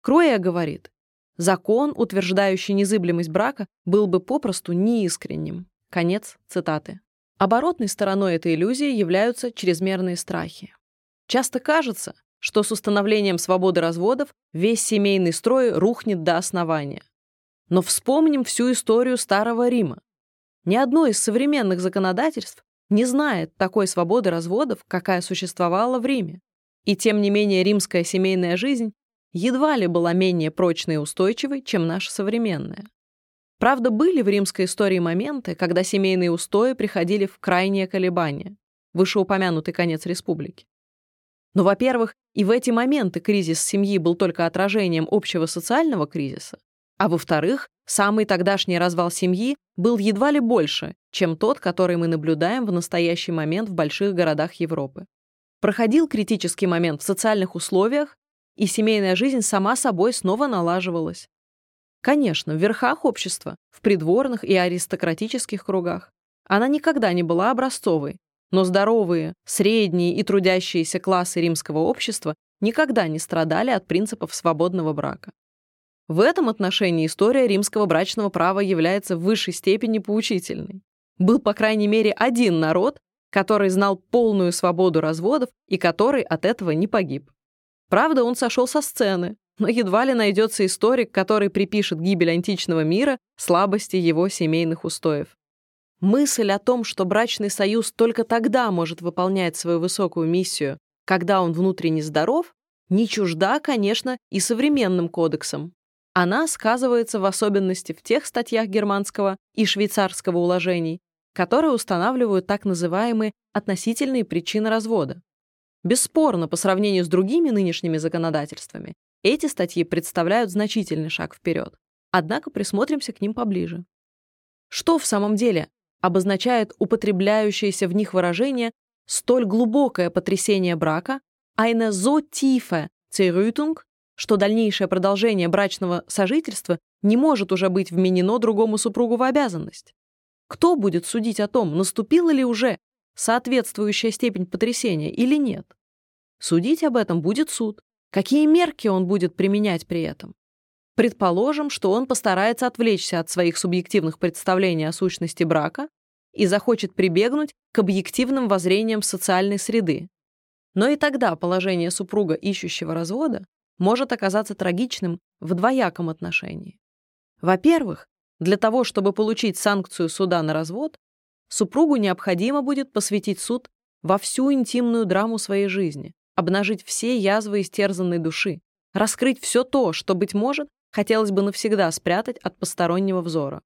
Кроя говорит, закон, утверждающий незыблемость брака, был бы попросту неискренним. Конец цитаты. Оборотной стороной этой иллюзии являются чрезмерные страхи. Часто кажется, что с установлением свободы разводов весь семейный строй рухнет до основания. Но вспомним всю историю Старого Рима. Ни одно из современных законодательств не знает такой свободы разводов, какая существовала в Риме. И тем не менее римская семейная жизнь едва ли была менее прочной и устойчивой, чем наша современная. Правда, были в римской истории моменты, когда семейные устои приходили в крайнее колебание, вышеупомянутый конец республики. Но, во-первых, и в эти моменты кризис семьи был только отражением общего социального кризиса, а во-вторых, самый тогдашний развал семьи был едва ли больше, чем тот, который мы наблюдаем в настоящий момент в больших городах Европы. Проходил критический момент в социальных условиях, и семейная жизнь сама собой снова налаживалась. Конечно, в верхах общества, в придворных и аристократических кругах. Она никогда не была образцовой, но здоровые, средние и трудящиеся классы римского общества никогда не страдали от принципов свободного брака. В этом отношении история римского брачного права является в высшей степени поучительной. Был, по крайней мере, один народ, который знал полную свободу разводов и который от этого не погиб. Правда, он сошел со сцены, но едва ли найдется историк, который припишет гибель античного мира слабости его семейных устоев. Мысль о том, что брачный союз только тогда может выполнять свою высокую миссию, когда он внутренне здоров, не чужда, конечно, и современным кодексам. Она сказывается в особенности в тех статьях германского и швейцарского уложений, которые устанавливают так называемые относительные причины развода. Бесспорно, по сравнению с другими нынешними законодательствами, эти статьи представляют значительный шаг вперед. Однако присмотримся к ним поближе. Что в самом деле обозначает употребляющееся в них выражение столь глубокое потрясение брака, eine so tiefe Zerrüttung, что дальнейшее продолжение брачного сожительства не может уже быть вменено другому супругу в обязанность. Кто будет судить о том, наступила ли уже соответствующая степень потрясения или нет? Судить об этом будет суд. Какие мерки он будет применять при этом? Предположим, что он постарается отвлечься от своих субъективных представлений о сущности брака и захочет прибегнуть к объективным воззрениям социальной среды. Но и тогда положение супруга, ищущего развода, может оказаться трагичным в двояком отношении. Во-первых, для того, чтобы получить санкцию суда на развод, супругу необходимо будет посвятить суд во всю интимную драму своей жизни, обнажить все язвы истерзанной души, раскрыть все то, что, быть может, хотелось бы навсегда спрятать от постороннего взора.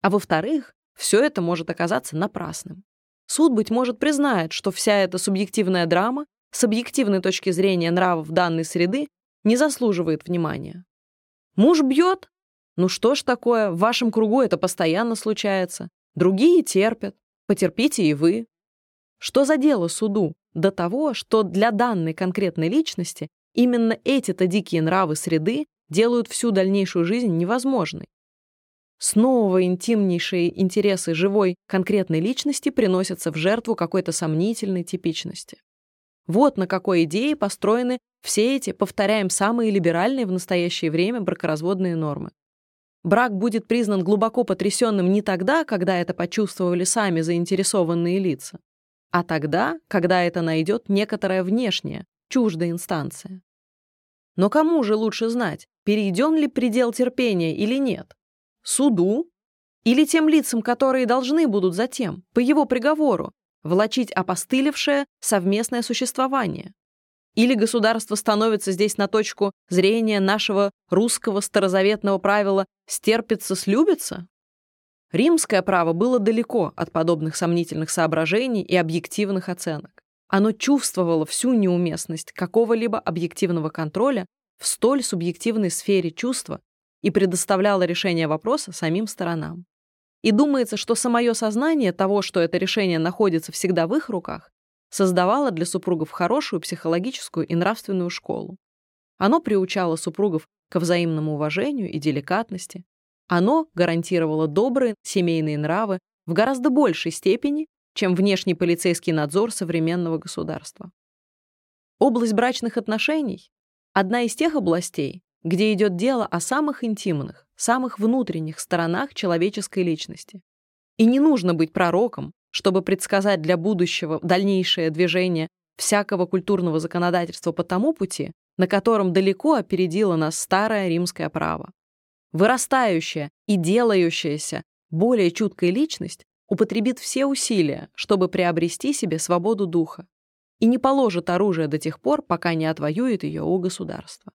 А во-вторых, все это может оказаться напрасным. Суд, быть может, признает, что вся эта субъективная драма с объективной точки зрения нравов данной среды не заслуживает внимания. Муж бьет? Ну что ж такое, в вашем кругу это постоянно случается. Другие терпят. Потерпите и вы. Что за дело суду до того, что для данной конкретной личности именно эти-то дикие нравы среды делают всю дальнейшую жизнь невозможной? Снова интимнейшие интересы живой конкретной личности приносятся в жертву какой-то сомнительной типичности. Вот на какой идее построены все эти, повторяем, самые либеральные в настоящее время бракоразводные нормы. Брак будет признан глубоко потрясенным не тогда, когда это почувствовали сами заинтересованные лица, а тогда, когда это найдет некоторая внешняя, чуждая инстанция. Но кому же лучше знать, перейден ли предел терпения или нет? Суду? Или тем лицам, которые должны будут затем, по его приговору, влачить опостылевшее совместное существование? Или государство становится здесь на точку зрения нашего русского старозаветного правила «стерпится, слюбится»? Римское право было далеко от подобных сомнительных соображений и объективных оценок. Оно чувствовало всю неуместность какого-либо объективного контроля в столь субъективной сфере чувства и предоставляло решение вопроса самим сторонам. И думается, что самое сознание того, что это решение находится всегда в их руках, создавало для супругов хорошую психологическую и нравственную школу. Оно приучало супругов к взаимному уважению и деликатности. Оно гарантировало добрые семейные нравы в гораздо большей степени, чем внешний полицейский надзор современного государства. Область брачных отношений – одна из тех областей, где идет дело о самых интимных, самых внутренних сторонах человеческой личности. И не нужно быть пророком, чтобы предсказать для будущего дальнейшее движение всякого культурного законодательства по тому пути, на котором далеко опередило нас старое римское право. Вырастающая и делающаяся более чуткая личность употребит все усилия, чтобы приобрести себе свободу духа, и не положит оружие до тех пор, пока не отвоюет ее у государства.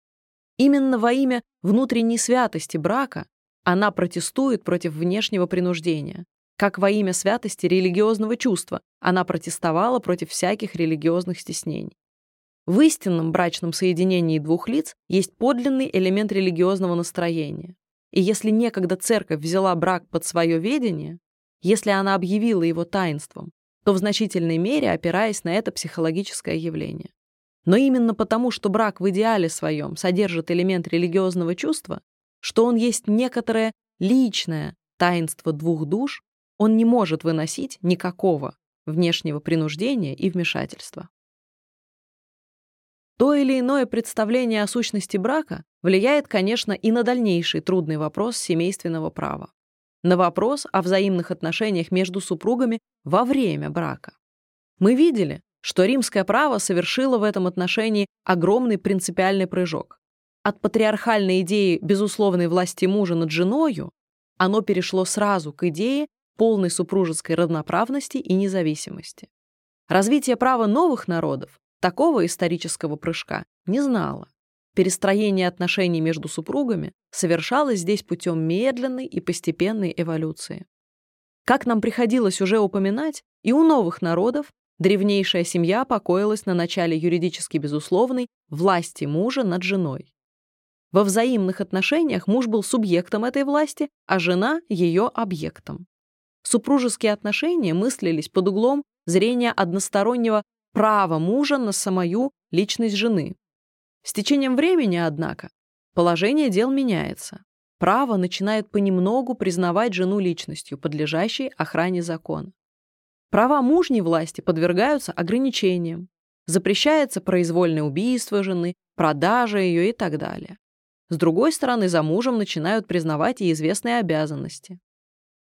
Именно во имя внутренней святости брака она протестует против внешнего принуждения, как во имя святости религиозного чувства она протестовала против всяких религиозных стеснений. В истинном брачном соединении двух лиц есть подлинный элемент религиозного настроения. И если некогда церковь взяла брак под свое ведение, если она объявила его таинством, то в значительной мере опираясь на это психологическое явление. Но именно потому, что брак в идеале своем содержит элемент религиозного чувства, что он есть некоторое личное таинство двух душ, он не может выносить никакого внешнего принуждения и вмешательства. То или иное представление о сущности брака влияет, конечно, и на дальнейший трудный вопрос семейственного права. На вопрос о взаимных отношениях между супругами во время брака. Мы видели, что римское право совершило в этом отношении огромный принципиальный прыжок. От патриархальной идеи безусловной власти мужа над женою оно перешло сразу к идее полной супружеской равноправности и независимости. Развитие права новых народов такого исторического прыжка не знало. Перестроение отношений между супругами совершалось здесь путем медленной и постепенной эволюции. Как нам приходилось уже упоминать, и у новых народов древнейшая семья покоилась на начале юридически безусловной власти мужа над женой. Во взаимных отношениях муж был субъектом этой власти, а жена — ее объектом супружеские отношения мыслились под углом зрения одностороннего права мужа на самую личность жены. С течением времени, однако, положение дел меняется. Право начинает понемногу признавать жену личностью, подлежащей охране закона. Права мужней власти подвергаются ограничениям. Запрещается произвольное убийство жены, продажа ее и так далее. С другой стороны, за мужем начинают признавать и известные обязанности.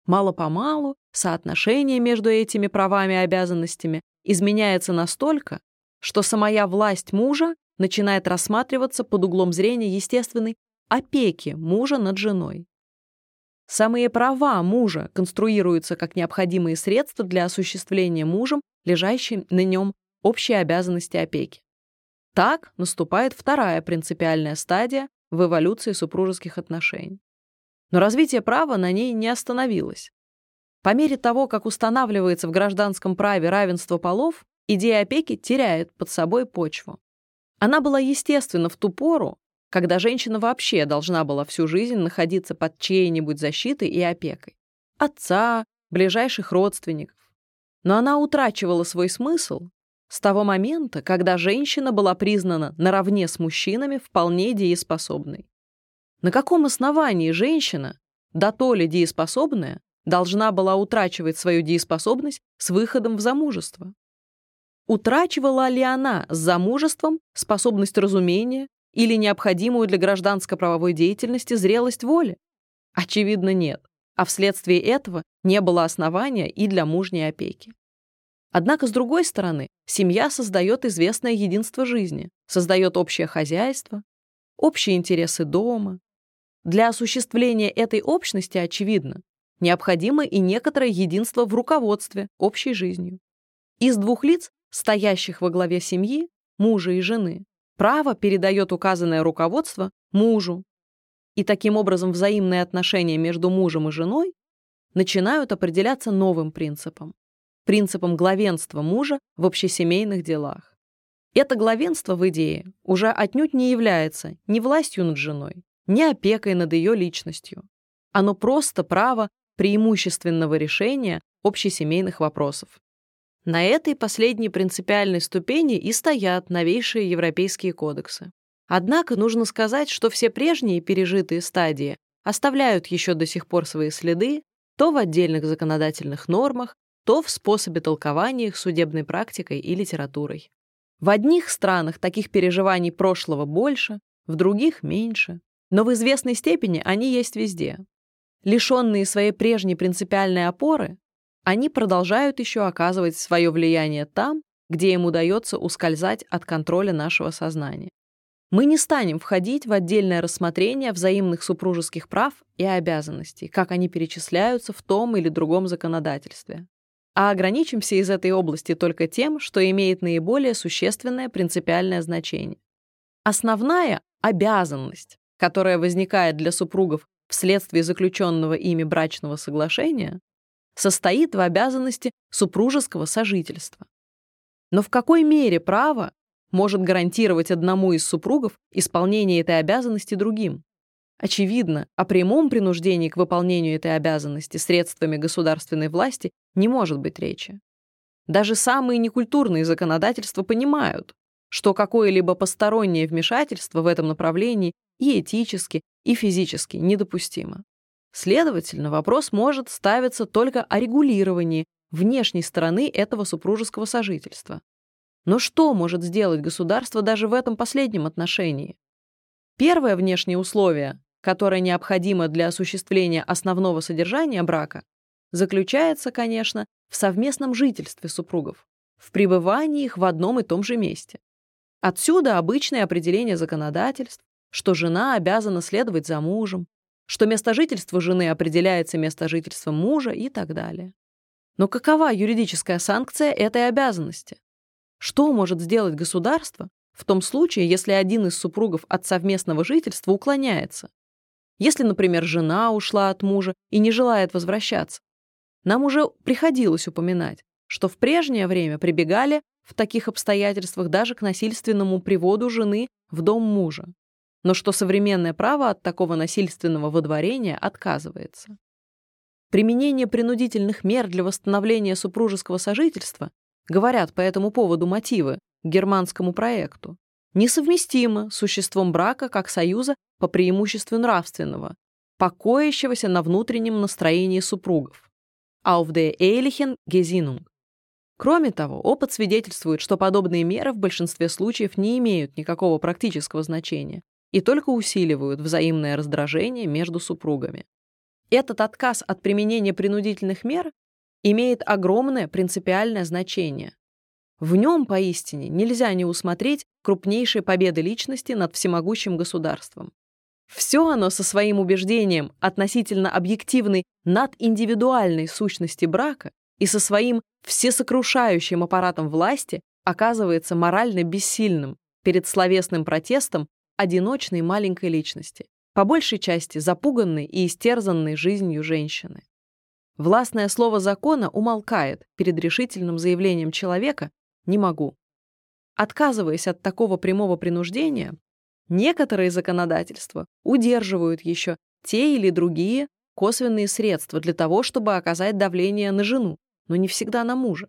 Мало-помалу соотношение между этими правами и обязанностями изменяется настолько, что самая власть мужа начинает рассматриваться под углом зрения естественной опеки мужа над женой. Самые права мужа конструируются как необходимые средства для осуществления мужем лежащей на нем общей обязанности опеки. Так наступает вторая принципиальная стадия в эволюции супружеских отношений. Но развитие права на ней не остановилось. По мере того, как устанавливается в гражданском праве равенство полов, идея опеки теряет под собой почву. Она была естественна в ту пору, когда женщина вообще должна была всю жизнь находиться под чьей-нибудь защитой и опекой. Отца, ближайших родственников. Но она утрачивала свой смысл с того момента, когда женщина была признана наравне с мужчинами вполне дееспособной. На каком основании женщина, да то ли дееспособная, должна была утрачивать свою дееспособность с выходом в замужество? Утрачивала ли она с замужеством способность разумения или необходимую для гражданско-правовой деятельности зрелость воли? Очевидно, нет, а вследствие этого не было основания и для мужней опеки. Однако, с другой стороны, семья создает известное единство жизни, создает общее хозяйство, общие интересы дома. Для осуществления этой общности, очевидно, необходимо и некоторое единство в руководстве общей жизнью. Из двух лиц, стоящих во главе семьи, мужа и жены, право передает указанное руководство мужу. И таким образом взаимные отношения между мужем и женой начинают определяться новым принципом принципом главенства мужа в общесемейных делах. Это главенство в идее уже отнюдь не является ни властью над женой, ни опекой над ее личностью. Оно просто право преимущественного решения общесемейных вопросов. На этой последней принципиальной ступени и стоят новейшие европейские кодексы. Однако нужно сказать, что все прежние пережитые стадии оставляют еще до сих пор свои следы то в отдельных законодательных нормах, то в способе толкования их судебной практикой и литературой. В одних странах таких переживаний прошлого больше, в других — меньше, но в известной степени они есть везде. Лишенные своей прежней принципиальной опоры, они продолжают еще оказывать свое влияние там, где им удается ускользать от контроля нашего сознания. Мы не станем входить в отдельное рассмотрение взаимных супружеских прав и обязанностей, как они перечисляются в том или другом законодательстве а ограничимся из этой области только тем, что имеет наиболее существенное принципиальное значение. Основная обязанность, которая возникает для супругов вследствие заключенного ими брачного соглашения, состоит в обязанности супружеского сожительства. Но в какой мере право может гарантировать одному из супругов исполнение этой обязанности другим? Очевидно, о прямом принуждении к выполнению этой обязанности средствами государственной власти не может быть речи. Даже самые некультурные законодательства понимают, что какое-либо постороннее вмешательство в этом направлении и этически, и физически недопустимо. Следовательно, вопрос может ставиться только о регулировании внешней стороны этого супружеского сожительства. Но что может сделать государство даже в этом последнем отношении? Первое внешнее условие, которое необходимо для осуществления основного содержания брака, заключается, конечно, в совместном жительстве супругов, в пребывании их в одном и том же месте. Отсюда обычное определение законодательств, что жена обязана следовать за мужем, что место жительства жены определяется место жительства мужа и так далее. Но какова юридическая санкция этой обязанности? Что может сделать государство в том случае, если один из супругов от совместного жительства уклоняется? Если, например, жена ушла от мужа и не желает возвращаться. Нам уже приходилось упоминать, что в прежнее время прибегали в таких обстоятельствах даже к насильственному приводу жены в дом мужа, но что современное право от такого насильственного водворения отказывается. Применение принудительных мер для восстановления супружеского сожительства, говорят по этому поводу мотивы к германскому проекту, несовместимо с существом брака как союза по преимуществу нравственного, покоящегося на внутреннем настроении супругов. Auf der ehrlichen Gesinnung. Кроме того, опыт свидетельствует, что подобные меры в большинстве случаев не имеют никакого практического значения и только усиливают взаимное раздражение между супругами. Этот отказ от применения принудительных мер имеет огромное принципиальное значение, в нем, поистине, нельзя не усмотреть крупнейшей победы личности над всемогущим государством. Все оно со своим убеждением относительно объективной надиндивидуальной сущности брака и со своим всесокрушающим аппаратом власти оказывается морально бессильным перед словесным протестом одиночной маленькой личности, по большей части запуганной и истерзанной жизнью женщины. Властное слово закона умолкает перед решительным заявлением человека, не могу. Отказываясь от такого прямого принуждения, некоторые законодательства удерживают еще те или другие косвенные средства для того, чтобы оказать давление на жену, но не всегда на мужа.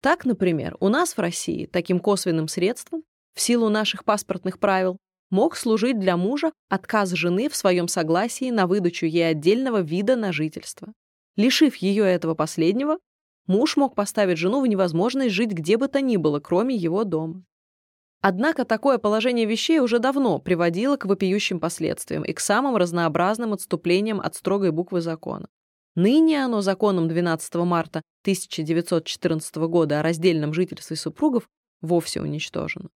Так, например, у нас в России таким косвенным средством, в силу наших паспортных правил, мог служить для мужа отказ жены в своем согласии на выдачу ей отдельного вида на жительство. Лишив ее этого последнего, муж мог поставить жену в невозможность жить где бы то ни было, кроме его дома. Однако такое положение вещей уже давно приводило к вопиющим последствиям и к самым разнообразным отступлениям от строгой буквы закона. Ныне оно законом 12 марта 1914 года о раздельном жительстве супругов вовсе уничтожено.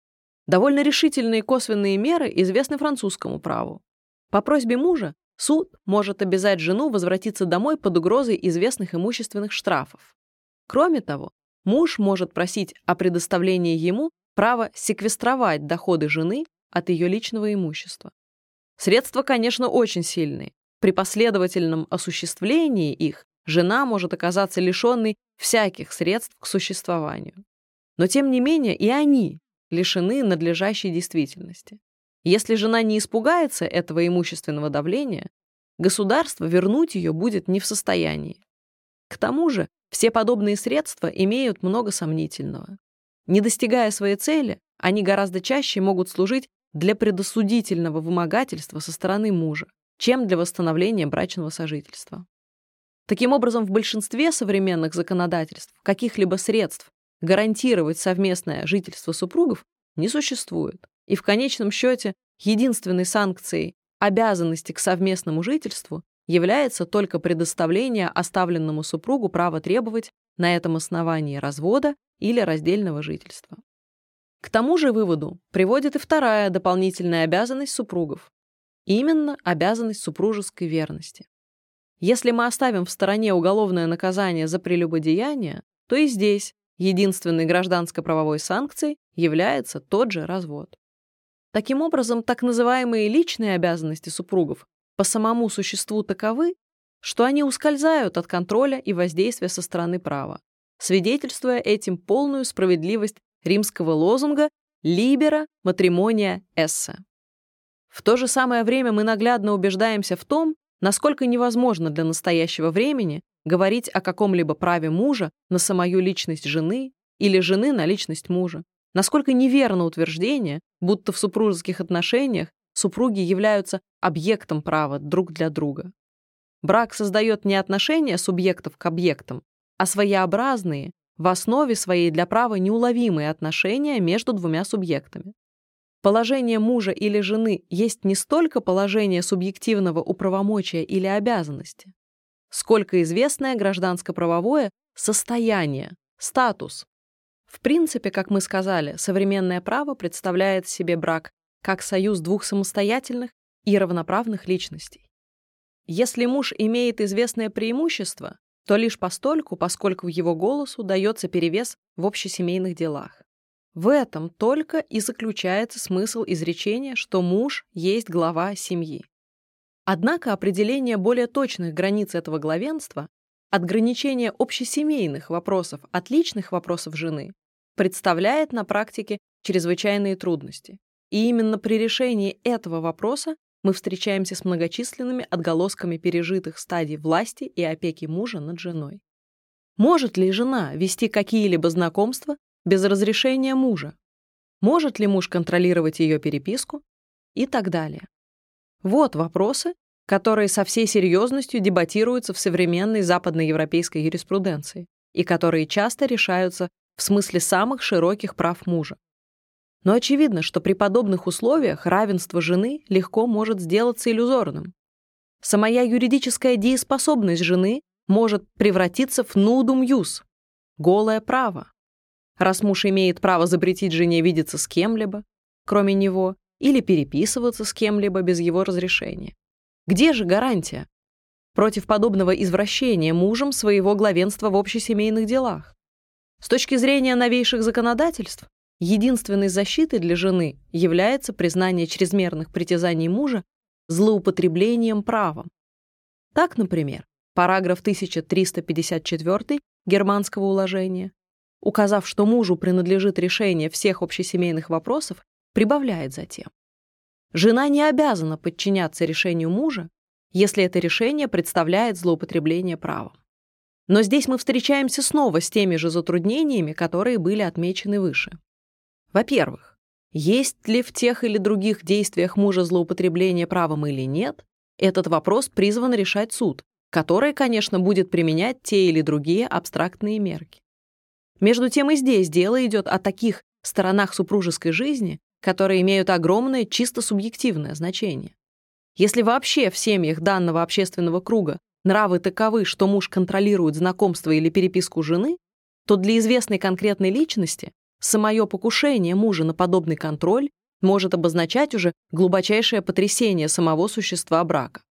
Довольно решительные косвенные меры известны французскому праву. По просьбе мужа суд может обязать жену возвратиться домой под угрозой известных имущественных штрафов. Кроме того, муж может просить о предоставлении ему права секвестровать доходы жены от ее личного имущества. Средства, конечно, очень сильные. При последовательном осуществлении их жена может оказаться лишенной всяких средств к существованию. Но тем не менее и они лишены надлежащей действительности. Если жена не испугается этого имущественного давления, государство вернуть ее будет не в состоянии. К тому же все подобные средства имеют много сомнительного. Не достигая своей цели, они гораздо чаще могут служить для предосудительного вымогательства со стороны мужа, чем для восстановления брачного сожительства. Таким образом, в большинстве современных законодательств каких-либо средств гарантировать совместное жительство супругов не существует. И в конечном счете единственной санкцией обязанности к совместному жительству является только предоставление оставленному супругу права требовать на этом основании развода или раздельного жительства. К тому же выводу приводит и вторая дополнительная обязанность супругов. Именно обязанность супружеской верности. Если мы оставим в стороне уголовное наказание за прелюбодеяние, то и здесь единственной гражданско-правовой санкцией является тот же развод. Таким образом, так называемые личные обязанности супругов по самому существу таковы, что они ускользают от контроля и воздействия со стороны права, свидетельствуя этим полную справедливость римского лозунга «libera matrimonia esse». В то же самое время мы наглядно убеждаемся в том, насколько невозможно для настоящего времени говорить о каком-либо праве мужа на самую личность жены или жены на личность мужа, насколько неверно утверждение, будто в супружеских отношениях супруги являются объектом права друг для друга. Брак создает не отношения субъектов к объектам, а своеобразные, в основе своей для права неуловимые отношения между двумя субъектами. Положение мужа или жены есть не столько положение субъективного управомочия или обязанности, сколько известное гражданско-правовое состояние, статус. В принципе, как мы сказали, современное право представляет себе брак как союз двух самостоятельных и равноправных личностей. Если муж имеет известное преимущество, то лишь постольку, поскольку его голосу дается перевес в общесемейных делах. В этом только и заключается смысл изречения, что муж есть глава семьи. Однако определение более точных границ этого главенства, отграничение общесемейных вопросов от личных вопросов жены, представляет на практике чрезвычайные трудности. И именно при решении этого вопроса мы встречаемся с многочисленными отголосками пережитых стадий власти и опеки мужа над женой. Может ли жена вести какие-либо знакомства без разрешения мужа? Может ли муж контролировать ее переписку? И так далее. Вот вопросы, которые со всей серьезностью дебатируются в современной западноевропейской юриспруденции и которые часто решаются в смысле самых широких прав мужа. Но очевидно, что при подобных условиях равенство жены легко может сделаться иллюзорным. Самая юридическая дееспособность жены может превратиться в нудум юс — голое право. Раз муж имеет право запретить жене видеться с кем-либо, кроме него, или переписываться с кем-либо без его разрешения. Где же гарантия? Против подобного извращения мужем своего главенства в общесемейных делах. С точки зрения новейших законодательств, единственной защитой для жены является признание чрезмерных притязаний мужа злоупотреблением правом. Так, например, параграф 1354 германского уложения, указав, что мужу принадлежит решение всех общесемейных вопросов, прибавляет затем. жена не обязана подчиняться решению мужа, если это решение представляет злоупотребление правом. Но здесь мы встречаемся снова с теми же затруднениями, которые были отмечены выше. Во-первых, есть ли в тех или других действиях мужа злоупотребление правом или нет, этот вопрос призван решать суд, который, конечно, будет применять те или другие абстрактные мерки. Между тем и здесь дело идет о таких сторонах супружеской жизни, которые имеют огромное чисто субъективное значение. Если вообще в семьях данного общественного круга нравы таковы, что муж контролирует знакомство или переписку жены, то для известной конкретной личности самое покушение мужа на подобный контроль может обозначать уже глубочайшее потрясение самого существа брака.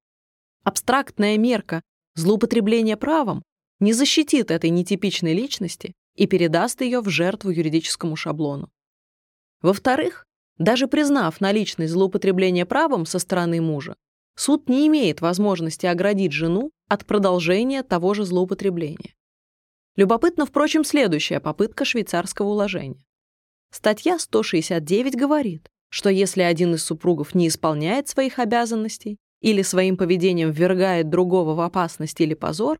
Абстрактная мерка злоупотребления правом не защитит этой нетипичной личности и передаст ее в жертву юридическому шаблону. Во-вторых, даже признав наличность злоупотребления правом со стороны мужа, суд не имеет возможности оградить жену от продолжения того же злоупотребления. Любопытно, впрочем, следующая попытка швейцарского уложения. Статья 169 говорит, что если один из супругов не исполняет своих обязанностей или своим поведением ввергает другого в опасность или позор,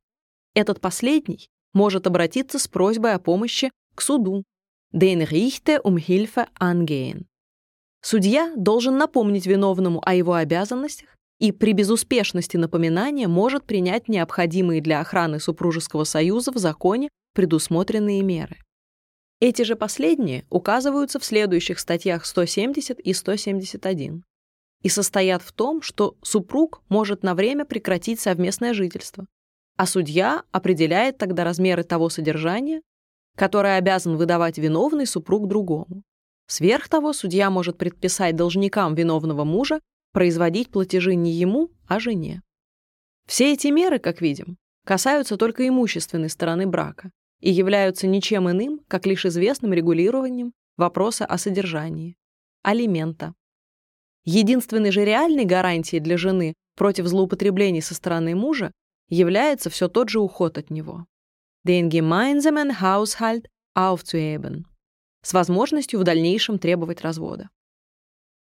этот последний может обратиться с просьбой о помощи к суду. Den Richter um Hilfe angehen. Судья должен напомнить виновному о его обязанностях и при безуспешности напоминания может принять необходимые для охраны супружеского союза в законе предусмотренные меры. Эти же последние указываются в следующих статьях 170 и 171 и состоят в том, что супруг может на время прекратить совместное жительство, а судья определяет тогда размеры того содержания, которое обязан выдавать виновный супруг другому. Сверх того, судья может предписать должникам виновного мужа производить платежи не ему, а жене. Все эти меры, как видим, касаются только имущественной стороны брака и являются ничем иным, как лишь известным регулированием вопроса о содержании, алимента. Единственной же реальной гарантией для жены против злоупотреблений со стороны мужа является все тот же уход от него. Den gemeinsamen Haushalt aufzuheben с возможностью в дальнейшем требовать развода.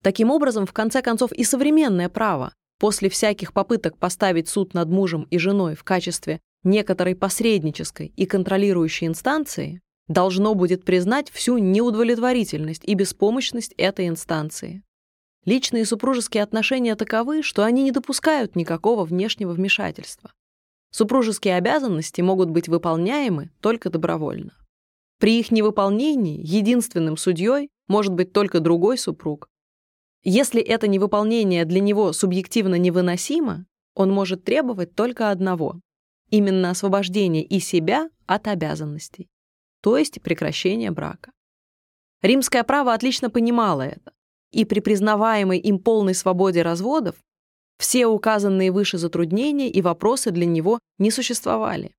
Таким образом, в конце концов, и современное право после всяких попыток поставить суд над мужем и женой в качестве некоторой посреднической и контролирующей инстанции должно будет признать всю неудовлетворительность и беспомощность этой инстанции. Личные супружеские отношения таковы, что они не допускают никакого внешнего вмешательства. Супружеские обязанности могут быть выполняемы только добровольно. При их невыполнении единственным судьей может быть только другой супруг. Если это невыполнение для него субъективно невыносимо, он может требовать только одного — именно освобождения и себя от обязанностей, то есть прекращения брака. Римское право отлично понимало это, и при признаваемой им полной свободе разводов все указанные выше затруднения и вопросы для него не существовали.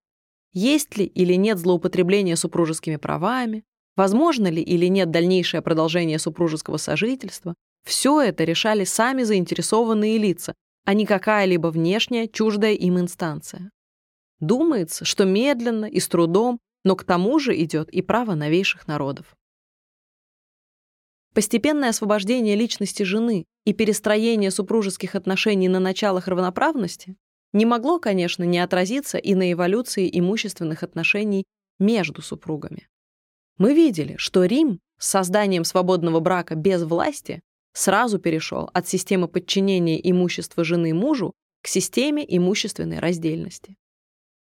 Есть ли или нет злоупотребления супружескими правами, возможно ли или нет дальнейшее продолжение супружеского сожительства, все это решали сами заинтересованные лица, а не какая-либо внешняя, чуждая им инстанция. Думается, что медленно и с трудом, но к тому же идет и право новейших народов. Постепенное освобождение личности жены и перестроение супружеских отношений на началах равноправности не могло, конечно, не отразиться и на эволюции имущественных отношений между супругами. Мы видели, что Рим с созданием свободного брака без власти сразу перешел от системы подчинения имущества жены мужу к системе имущественной раздельности.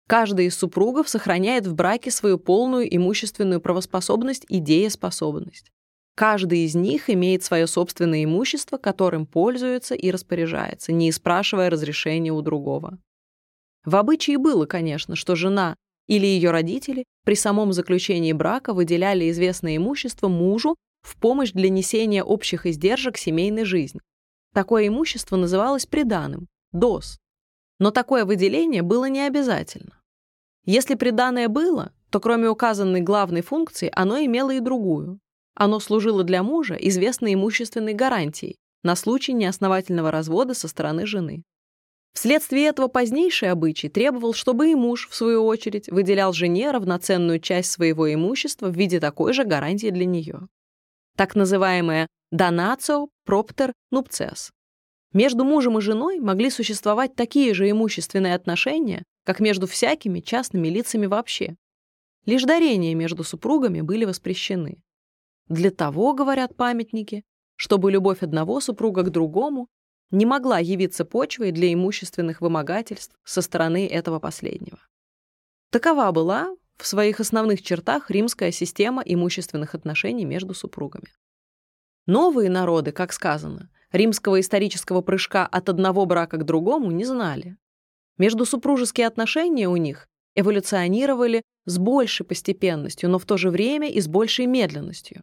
Каждый из супругов сохраняет в браке свою полную имущественную правоспособность и дееспособность. Каждый из них имеет свое собственное имущество, которым пользуется и распоряжается, не спрашивая разрешения у другого. В обычае было, конечно, что жена или ее родители при самом заключении брака выделяли известное имущество мужу в помощь для несения общих издержек семейной жизни. Такое имущество называлось приданым – ДОС. Но такое выделение было не обязательно. Если приданое было, то кроме указанной главной функции оно имело и другую оно служило для мужа известной имущественной гарантией на случай неосновательного развода со стороны жены. Вследствие этого позднейший обычай требовал, чтобы и муж, в свою очередь, выделял жене равноценную часть своего имущества в виде такой же гарантии для нее. Так называемая «donatio propter nuptias» Между мужем и женой могли существовать такие же имущественные отношения, как между всякими частными лицами вообще. Лишь дарения между супругами были воспрещены. Для того, говорят памятники, чтобы любовь одного супруга к другому не могла явиться почвой для имущественных вымогательств со стороны этого последнего. Такова была в своих основных чертах римская система имущественных отношений между супругами. Новые народы, как сказано, римского исторического прыжка от одного брака к другому не знали. Междусупружеские отношения у них эволюционировали с большей постепенностью, но в то же время и с большей медленностью.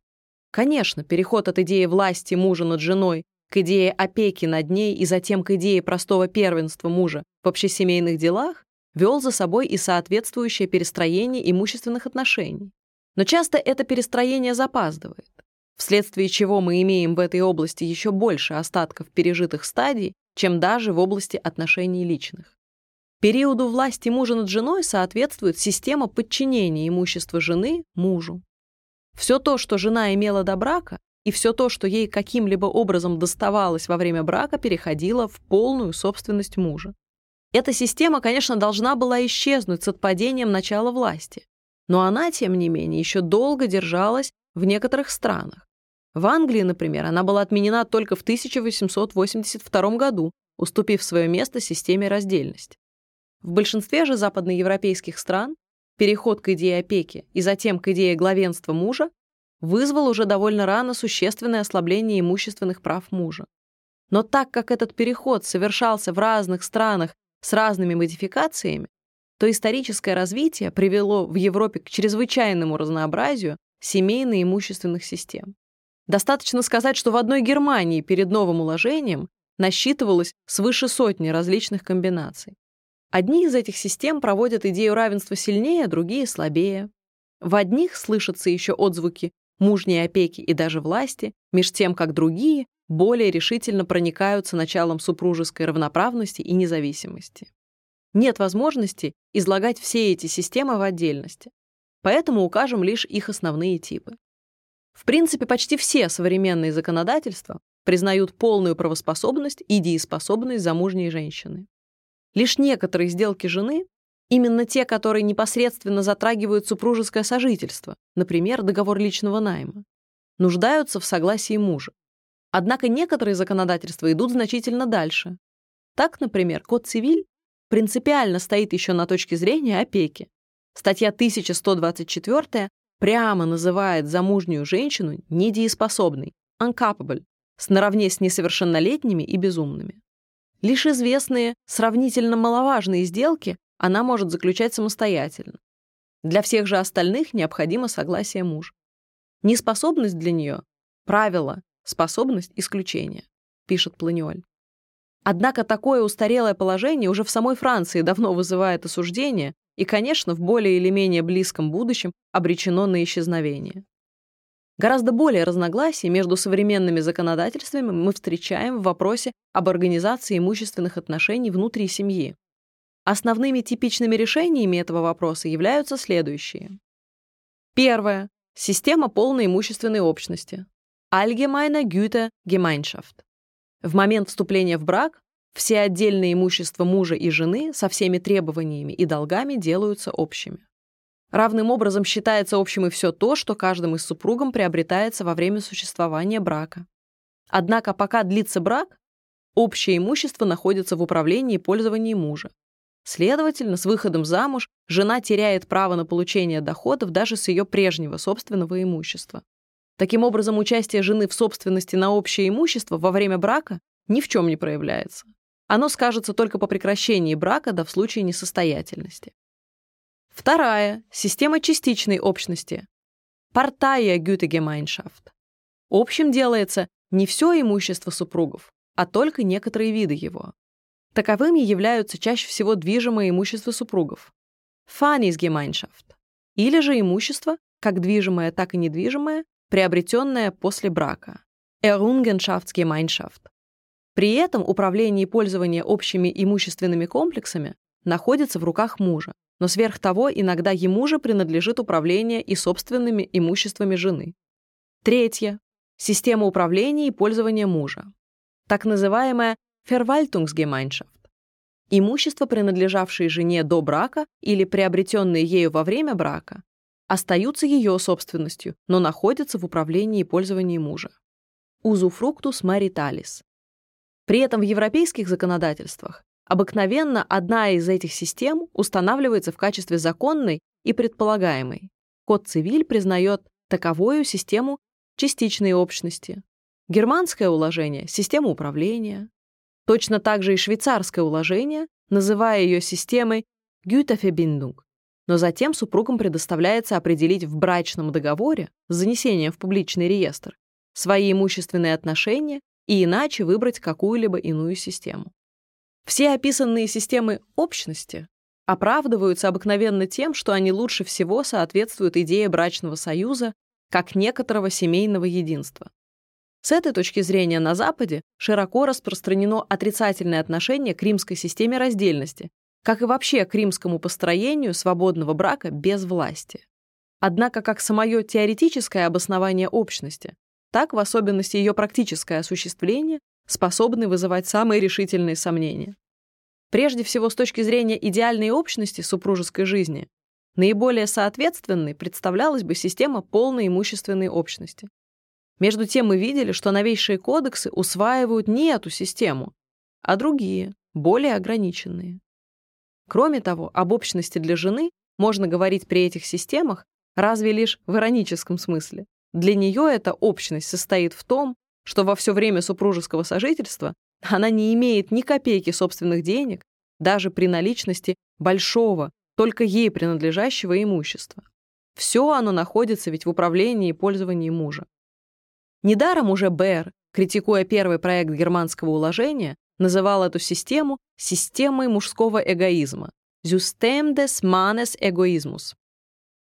Конечно, переход от идеи власти мужа над женой к идее опеки над ней и затем к идее простого первенства мужа в общесемейных делах вел за собой и соответствующее перестроение имущественных отношений. Но часто это перестроение запаздывает, вследствие чего мы имеем в этой области еще больше остатков пережитых стадий, чем даже в области отношений личных. Периоду власти мужа над женой соответствует система подчинения имущества жены мужу. Все то, что жена имела до брака, и все то, что ей каким-либо образом доставалось во время брака, переходило в полную собственность мужа. Эта система, конечно, должна была исчезнуть с отпадением начала власти, но она, тем не менее, еще долго держалась в некоторых странах. В Англии, например, она была отменена только в 1882 году, уступив свое место системе раздельности. В большинстве же западноевропейских стран переход к идее опеки и затем к идее главенства мужа вызвал уже довольно рано существенное ослабление имущественных прав мужа. Но так как этот переход совершался в разных странах с разными модификациями, то историческое развитие привело в Европе к чрезвычайному разнообразию семейно-имущественных систем. Достаточно сказать, что в одной Германии перед новым уложением насчитывалось свыше сотни различных комбинаций. Одни из этих систем проводят идею равенства сильнее, другие — слабее. В одних слышатся еще отзвуки мужней опеки и даже власти, меж тем, как другие более решительно проникаются началом супружеской равноправности и независимости. Нет возможности излагать все эти системы в отдельности, поэтому укажем лишь их основные типы. В принципе, почти все современные законодательства признают полную правоспособность и дееспособность замужней женщины. Лишь некоторые сделки жены, именно те, которые непосредственно затрагивают супружеское сожительство, например, договор личного найма, нуждаются в согласии мужа. Однако некоторые законодательства идут значительно дальше. Так, например, Код цивиль принципиально стоит еще на точке зрения опеки. Статья 1124 прямо называет замужнюю женщину недееспособной, uncapable, наравне с несовершеннолетними и безумными. Лишь известные, сравнительно маловажные сделки она может заключать самостоятельно. Для всех же остальных необходимо согласие мужа. Неспособность для нее – правило, способность – исключение, пишет Планиоль. Однако такое устарелое положение уже в самой Франции давно вызывает осуждение и, конечно, в более или менее близком будущем обречено на исчезновение. Гораздо более разногласий между современными законодательствами мы встречаем в вопросе об организации имущественных отношений внутри семьи. Основными типичными решениями этого вопроса являются следующие. Первое. Система полной имущественной общности. Allgemeine Güte Gemeinschaft. В момент вступления в брак все отдельные имущества мужа и жены со всеми требованиями и долгами делаются общими. Равным образом считается общим и все то, что каждым из супругом приобретается во время существования брака. Однако пока длится брак, общее имущество находится в управлении и пользовании мужа. Следовательно, с выходом замуж жена теряет право на получение доходов даже с ее прежнего собственного имущества. Таким образом, участие жены в собственности на общее имущество во время брака ни в чем не проявляется. Оно скажется только по прекращении брака да в случае несостоятельности. Вторая – система частичной общности. Партая Gütegemeinschaft. Общим делается не все имущество супругов, а только некоторые виды его. Таковыми являются чаще всего движимое имущество супругов. Fanisgemeinschaft. Или же имущество, как движимое, так и недвижимое, приобретенное после брака. Errungenschaftsgemeinschaft. При этом управление и пользование общими имущественными комплексами находится в руках мужа, но сверх того иногда ему же принадлежит управление и собственными имуществами жены. Третье. Система управления и пользования мужа. Так называемая Verwaltungsgemeinschaft. Имущество, принадлежавшее жене до брака или приобретенное ею во время брака, остаются ее собственностью, но находятся в управлении и пользовании мужа. Узуфруктус мариталис. При этом в европейских законодательствах обыкновенно одна из этих систем устанавливается в качестве законной и предполагаемой. Код цивиль признает таковую систему частичной общности. Германское уложение – система управления. Точно так же и швейцарское уложение, называя ее системой Güterverbindung. Но затем супругам предоставляется определить в брачном договоре с занесением в публичный реестр свои имущественные отношения и иначе выбрать какую-либо иную систему. Все описанные системы общности оправдываются обыкновенно тем, что они лучше всего соответствуют идее брачного союза как некоторого семейного единства. С этой точки зрения на Западе широко распространено отрицательное отношение к римской системе раздельности, как и вообще к римскому построению свободного брака без власти. Однако как самое теоретическое обоснование общности, так в особенности ее практическое осуществление способны вызывать самые решительные сомнения. Прежде всего, с точки зрения идеальной общности супружеской жизни, наиболее соответственной представлялась бы система полной имущественной общности. Между тем мы видели, что новейшие кодексы усваивают не эту систему, а другие, более ограниченные. Кроме того, об общности для жены можно говорить при этих системах разве лишь в ироническом смысле. Для нее эта общность состоит в том, что во все время супружеского сожительства она не имеет ни копейки собственных денег, даже при наличности большого, только ей принадлежащего имущества. Все оно находится ведь в управлении и пользовании мужа. Недаром уже Бэр, критикуя первый проект германского уложения, называл эту систему системой мужского эгоизма «System des Mannes Egoismus».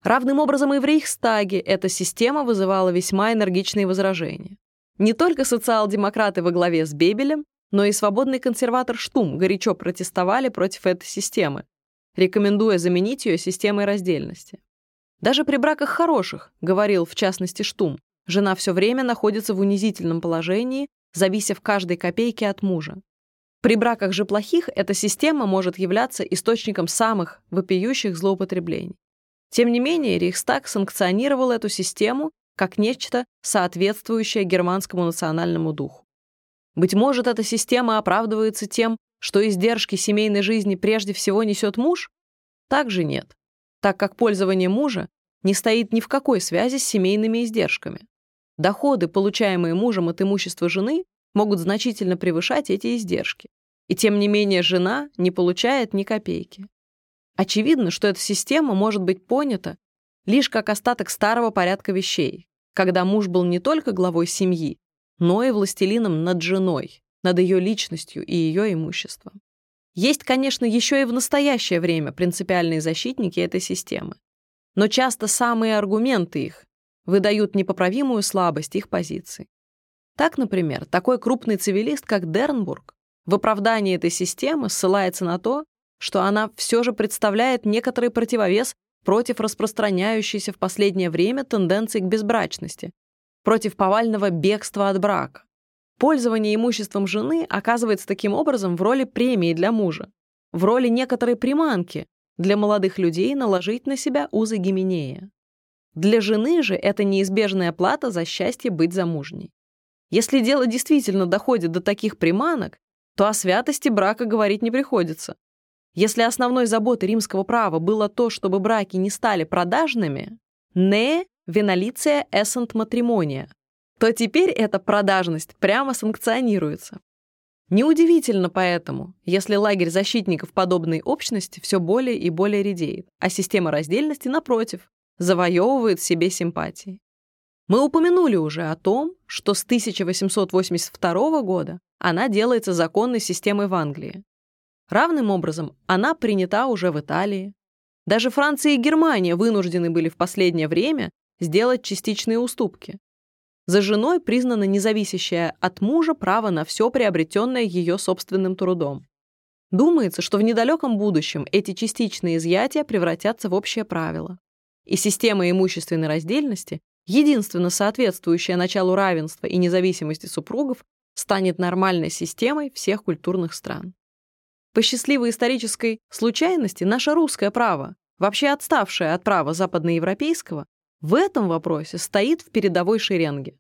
Равным образом и в Рейхстаге эта система вызывала весьма энергичные возражения. Не только социал-демократы во главе с Бебелем, но и свободный консерватор Штум горячо протестовали против этой системы, рекомендуя заменить ее системой раздельности. Даже при браках хороших, говорил в частности Штум, Жена все время находится в унизительном положении, завися в каждой копейке от мужа. При браках же плохих эта система может являться источником самых вопиющих злоупотреблений. Тем не менее, Рейхстаг санкционировал эту систему как нечто, соответствующее германскому национальному духу. Быть может, эта система оправдывается тем, что издержки семейной жизни прежде всего несет муж? Также нет, так как пользование мужа не стоит ни в какой связи с семейными издержками. Доходы, получаемые мужем от имущества жены, могут значительно превышать эти издержки. И тем не менее жена не получает ни копейки. Очевидно, что эта система может быть понята лишь как остаток старого порядка вещей, когда муж был не только главой семьи, но и властелином над женой, над ее личностью и ее имуществом. Есть, конечно, еще и в настоящее время принципиальные защитники этой системы. Но часто самые аргументы их выдают непоправимую слабость их позиций. Так, например, такой крупный цивилист, как Дернбург, в оправдании этой системы ссылается на то, что она все же представляет некоторый противовес против распространяющейся в последнее время тенденции к безбрачности, против повального бегства от брака. Пользование имуществом жены оказывается таким образом в роли премии для мужа, в роли некоторой приманки для молодых людей наложить на себя узы Гименея. Для жены же это неизбежная плата за счастье быть замужней. Если дело действительно доходит до таких приманок, то о святости брака говорить не приходится. Если основной заботой римского права было то, чтобы браки не стали продажными, не венолиция эссент матримония, то теперь эта продажность прямо санкционируется. Неудивительно поэтому, если лагерь защитников подобной общности все более и более редеет, а система раздельности, напротив, завоевывает себе симпатии. Мы упомянули уже о том, что с 1882 года она делается законной системой в Англии. Равным образом она принята уже в Италии. Даже Франция и Германия вынуждены были в последнее время сделать частичные уступки. За женой признано независящее от мужа право на все приобретенное ее собственным трудом. Думается, что в недалеком будущем эти частичные изъятия превратятся в общее правило и система имущественной раздельности, единственно соответствующая началу равенства и независимости супругов, станет нормальной системой всех культурных стран. По счастливой исторической случайности наше русское право, вообще отставшее от права западноевропейского, в этом вопросе стоит в передовой шеренге.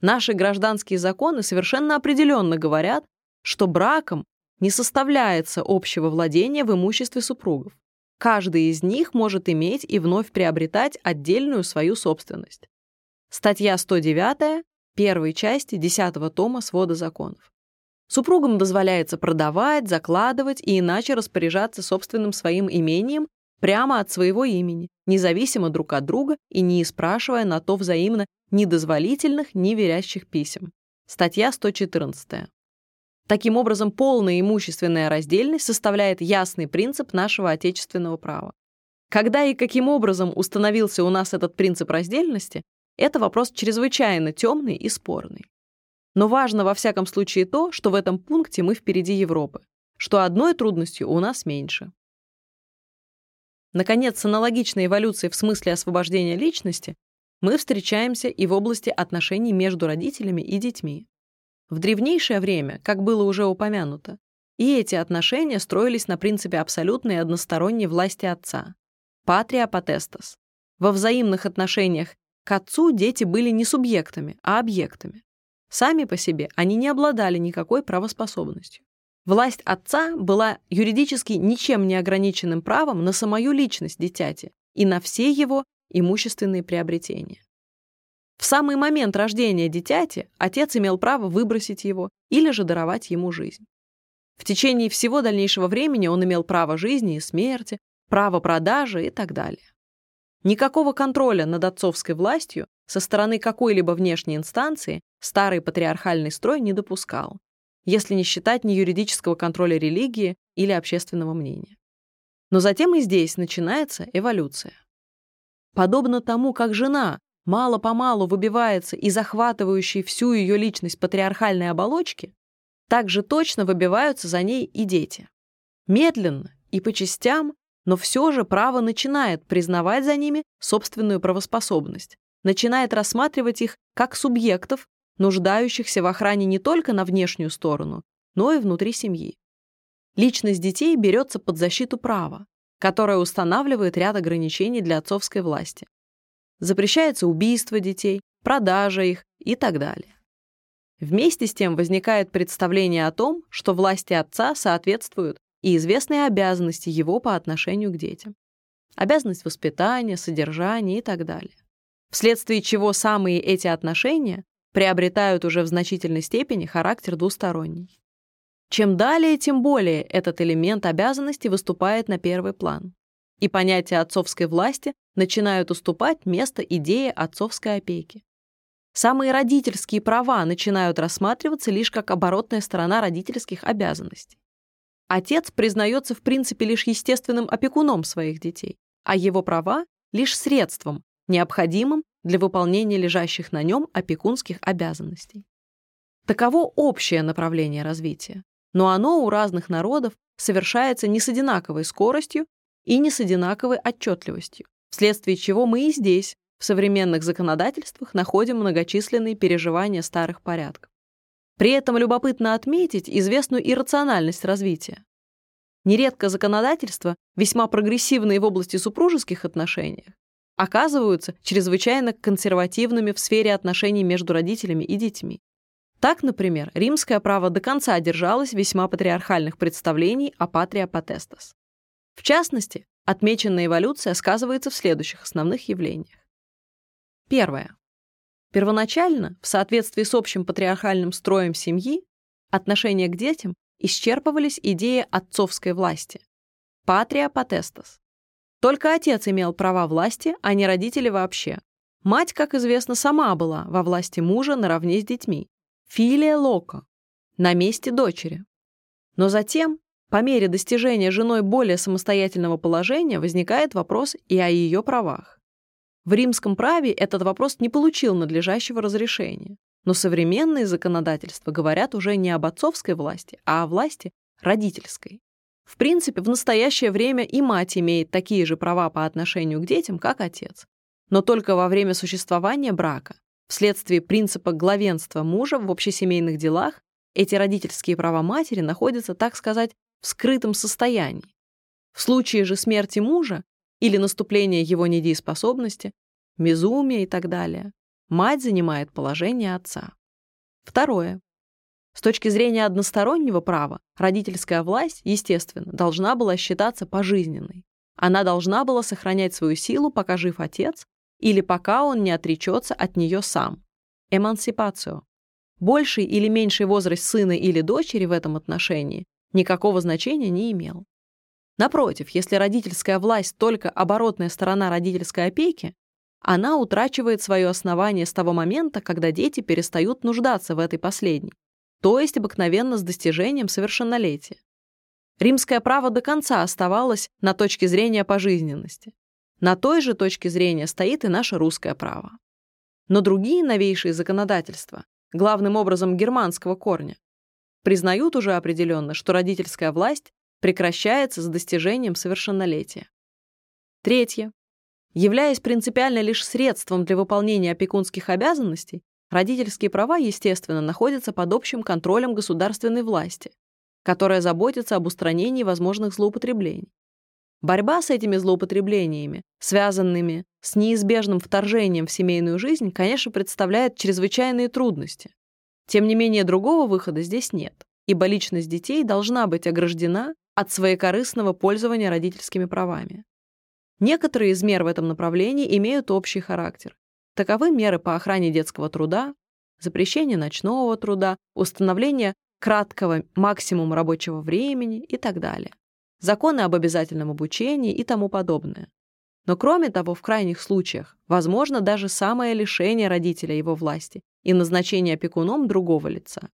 Наши гражданские законы совершенно определенно говорят, что браком не составляется общего владения в имуществе супругов. Каждый из них может иметь и вновь приобретать отдельную свою собственность. Статья 109 первой части 10 тома свода законов. Супругам дозволяется продавать, закладывать и иначе распоряжаться собственным своим имением прямо от своего имени, независимо друг от друга и не спрашивая на то взаимно ни дозволительных, ни верящих писем. Статья 114. Таким образом, полная имущественная раздельность составляет ясный принцип нашего отечественного права. Когда и каким образом установился у нас этот принцип раздельности, это вопрос чрезвычайно темный и спорный. Но важно во всяком случае то, что в этом пункте мы впереди Европы, что одной трудностью у нас меньше. Наконец, с аналогичной эволюцией в смысле освобождения личности мы встречаемся и в области отношений между родителями и детьми. В древнейшее время, как было уже упомянуто, и эти отношения строились на принципе абсолютной односторонней власти отца – патрия потестас. Во взаимных отношениях к отцу дети были не субъектами, а объектами. Сами по себе они не обладали никакой правоспособностью. Власть отца была юридически ничем не ограниченным правом на самую личность дитяти и на все его имущественные приобретения. В самый момент рождения дитяти отец имел право выбросить его или же даровать ему жизнь. В течение всего дальнейшего времени он имел право жизни и смерти, право продажи и так далее. Никакого контроля над отцовской властью со стороны какой-либо внешней инстанции старый патриархальный строй не допускал, если не считать ни юридического контроля религии или общественного мнения. Но затем и здесь начинается эволюция. Подобно тому, как жена мало-помалу выбивается из захватывающей всю ее личность патриархальной оболочки, так же точно выбиваются за ней и дети. Медленно и по частям, но все же право начинает признавать за ними собственную правоспособность, начинает рассматривать их как субъектов, нуждающихся в охране не только на внешнюю сторону, но и внутри семьи. Личность детей берется под защиту права, которое устанавливает ряд ограничений для отцовской власти. Запрещается убийство детей, продажа их и так далее. Вместе с тем возникает представление о том, что власти отца соответствуют и известные обязанности его по отношению к детям. Обязанность воспитания, содержания и так далее. Вследствие чего самые эти отношения приобретают уже в значительной степени характер двусторонний. Чем далее, тем более этот элемент обязанности выступает на первый план. И понятия отцовской власти начинают уступать место идее отцовской опеки. Самые родительские права начинают рассматриваться лишь как оборотная сторона родительских обязанностей. Отец признается в принципе лишь естественным опекуном своих детей, а его права — лишь средством, необходимым для выполнения лежащих на нем опекунских обязанностей. Таково общее направление развития, но оно у разных народов совершается не с одинаковой скоростью и не с одинаковой отчетливостью, вследствие чего мы и здесь, в современных законодательствах, находим многочисленные переживания старых порядков. При этом любопытно отметить известную иррациональность развития. Нередко законодательства, весьма прогрессивные в области супружеских отношений, оказываются чрезвычайно консервативными в сфере отношений между родителями и детьми. Так, например, римское право до конца держалось весьма патриархальных представлений о патрия потестас. В частности, отмеченная эволюция сказывается в следующих основных явлениях. Первое. Первоначально, в соответствии с общим патриархальным строем семьи, отношения к детям исчерпывались идеи отцовской власти – патрия потестас. Только отец имел права власти, а не родители вообще. Мать, как известно, сама была во власти мужа наравне с детьми. Филия лока, на месте дочери. Но затем по мере достижения женой более самостоятельного положения возникает вопрос и о ее правах. В римском праве этот вопрос не получил надлежащего разрешения, но современные законодательства говорят уже не об отцовской власти, а о власти родительской. В принципе, в настоящее время и мать имеет такие же права по отношению к детям, как отец, но только во время существования брака, вследствие принципа главенства мужа в общесемейных делах эти родительские права матери находятся, так сказать, в скрытом состоянии. В случае же смерти мужа или наступления его недееспособности, безумия и так далее, мать занимает положение отца. Второе. С точки зрения одностороннего права, родительская власть, естественно, должна была считаться пожизненной. Она должна была сохранять свою силу, пока жив отец, или пока он не отречется от нее сам. Эмансипацию. Больший или меньший возраст сына или дочери в этом отношении никакого значения не имел. Напротив, если родительская власть только оборотная сторона родительской опеки, она утрачивает свое основание с того момента, когда дети перестают нуждаться в этой последней, то есть обыкновенно с достижением совершеннолетия. Римское право до конца оставалось на точке зрения пожизненности. На той же точке зрения стоит и наше русское право. Но другие новейшие законодательства, главным образом германского корня, признают уже определенно, что родительская власть прекращается с достижением совершеннолетия. Третье. Являясь принципиально лишь средством для выполнения опекунских обязанностей, родительские права, естественно, находятся под общим контролем государственной власти, которая заботится об устранении возможных злоупотреблений. Борьба с этими злоупотреблениями, связанными с неизбежным вторжением в семейную жизнь, конечно, представляет чрезвычайные трудности. Тем не менее, другого выхода здесь нет, ибо личность детей должна быть ограждена от своекорыстного пользования родительскими правами. Некоторые из мер в этом направлении имеют общий характер. Таковы меры по охране детского труда, запрещение ночного труда, установление краткого максимума рабочего времени и так далее, законы об обязательном обучении и тому подобное. Но кроме того, в крайних случаях, возможно даже самое лишение родителя его власти и назначение опекуном другого лица.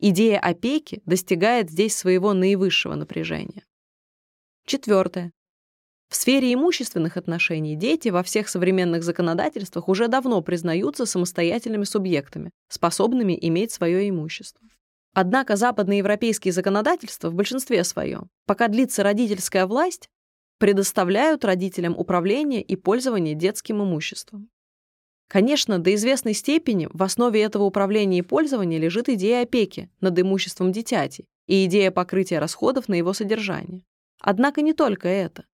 Идея опеки достигает здесь своего наивысшего напряжения. Четвертое. В сфере имущественных отношений дети во всех современных законодательствах уже давно признаются самостоятельными субъектами, способными иметь свое имущество. Однако западноевропейские законодательства в большинстве своем, пока длится родительская власть, предоставляют родителям управление и пользование детским имуществом. Конечно, до известной степени в основе этого управления и пользования лежит идея опеки над имуществом дитяти и идея покрытия расходов на его содержание. Однако не только это.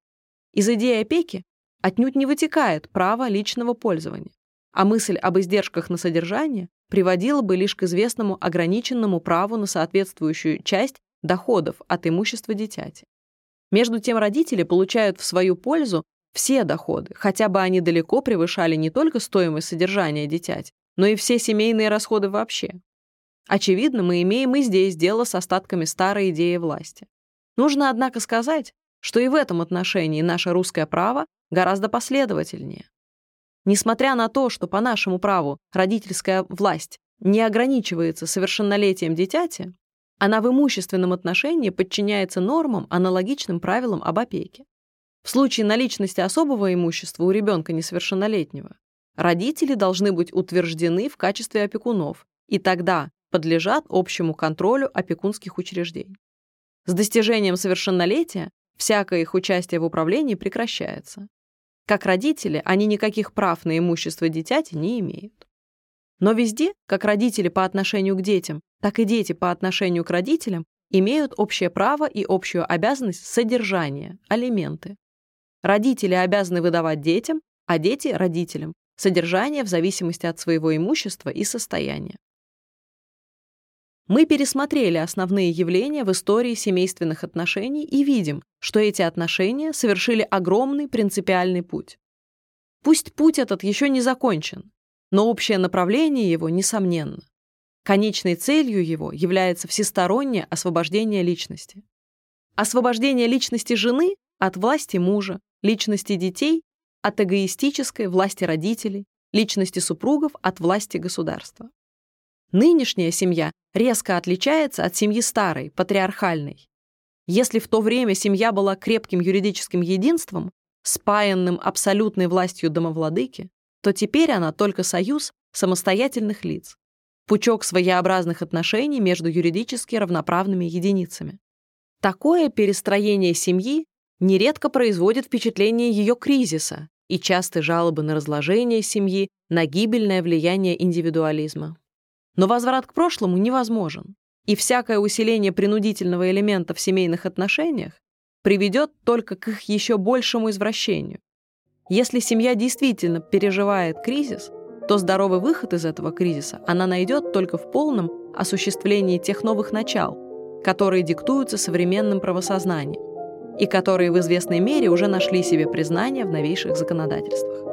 Из идеи опеки отнюдь не вытекает право личного пользования, а мысль об издержках на содержание приводила бы лишь к известному ограниченному праву на соответствующую часть доходов от имущества дитяти. Между тем родители получают в свою пользу все доходы, хотя бы они далеко превышали не только стоимость содержания дитяти, но и все семейные расходы вообще. Очевидно, мы имеем и здесь дело с остатками старой идеи власти. Нужно, однако, сказать, что и в этом отношении наше русское право гораздо последовательнее. Несмотря на то, что по нашему праву родительская власть не ограничивается совершеннолетием дитяти, она в имущественном отношении подчиняется нормам, аналогичным правилам об опеке. В случае наличности особого имущества у ребенка несовершеннолетнего родители должны быть утверждены в качестве опекунов и тогда подлежат общему контролю опекунских учреждений. С достижением совершеннолетия всякое их участие в управлении прекращается. Как родители, они никаких прав на имущество дитяти не имеют. Но везде, как родители по отношению к детям, так и дети по отношению к родителям, имеют общее право и общую обязанность содержания, алименты. Родители обязаны выдавать детям, а дети – родителям, содержание в зависимости от своего имущества и состояния. Мы пересмотрели основные явления в истории семейственных отношений и видим, что эти отношения совершили огромный принципиальный путь. Пусть путь этот еще не закончен, но общее направление его несомненно. Конечной целью его является всестороннее освобождение личности. Освобождение личности жены от власти мужа, личности детей от эгоистической власти родителей, личности супругов от власти государства. Нынешняя семья резко отличается от семьи старой, патриархальной. Если в то время семья была крепким юридическим единством, спаянным абсолютной властью домовладыки, то теперь она только союз самостоятельных лиц, пучок своеобразных отношений между юридически равноправными единицами. Такое перестроение семьи нередко производит впечатление ее кризиса и частые жалобы на разложение семьи, на гибельное влияние индивидуализма. Но возврат к прошлому невозможен. И всякое усиление принудительного элемента в семейных отношениях приведет только к их еще большему извращению. Если семья действительно переживает кризис, то здоровый выход из этого кризиса она найдет только в полном осуществлении тех новых начал, которые диктуются современным правосознанием и которые в известной мере уже нашли себе признание в новейших законодательствах.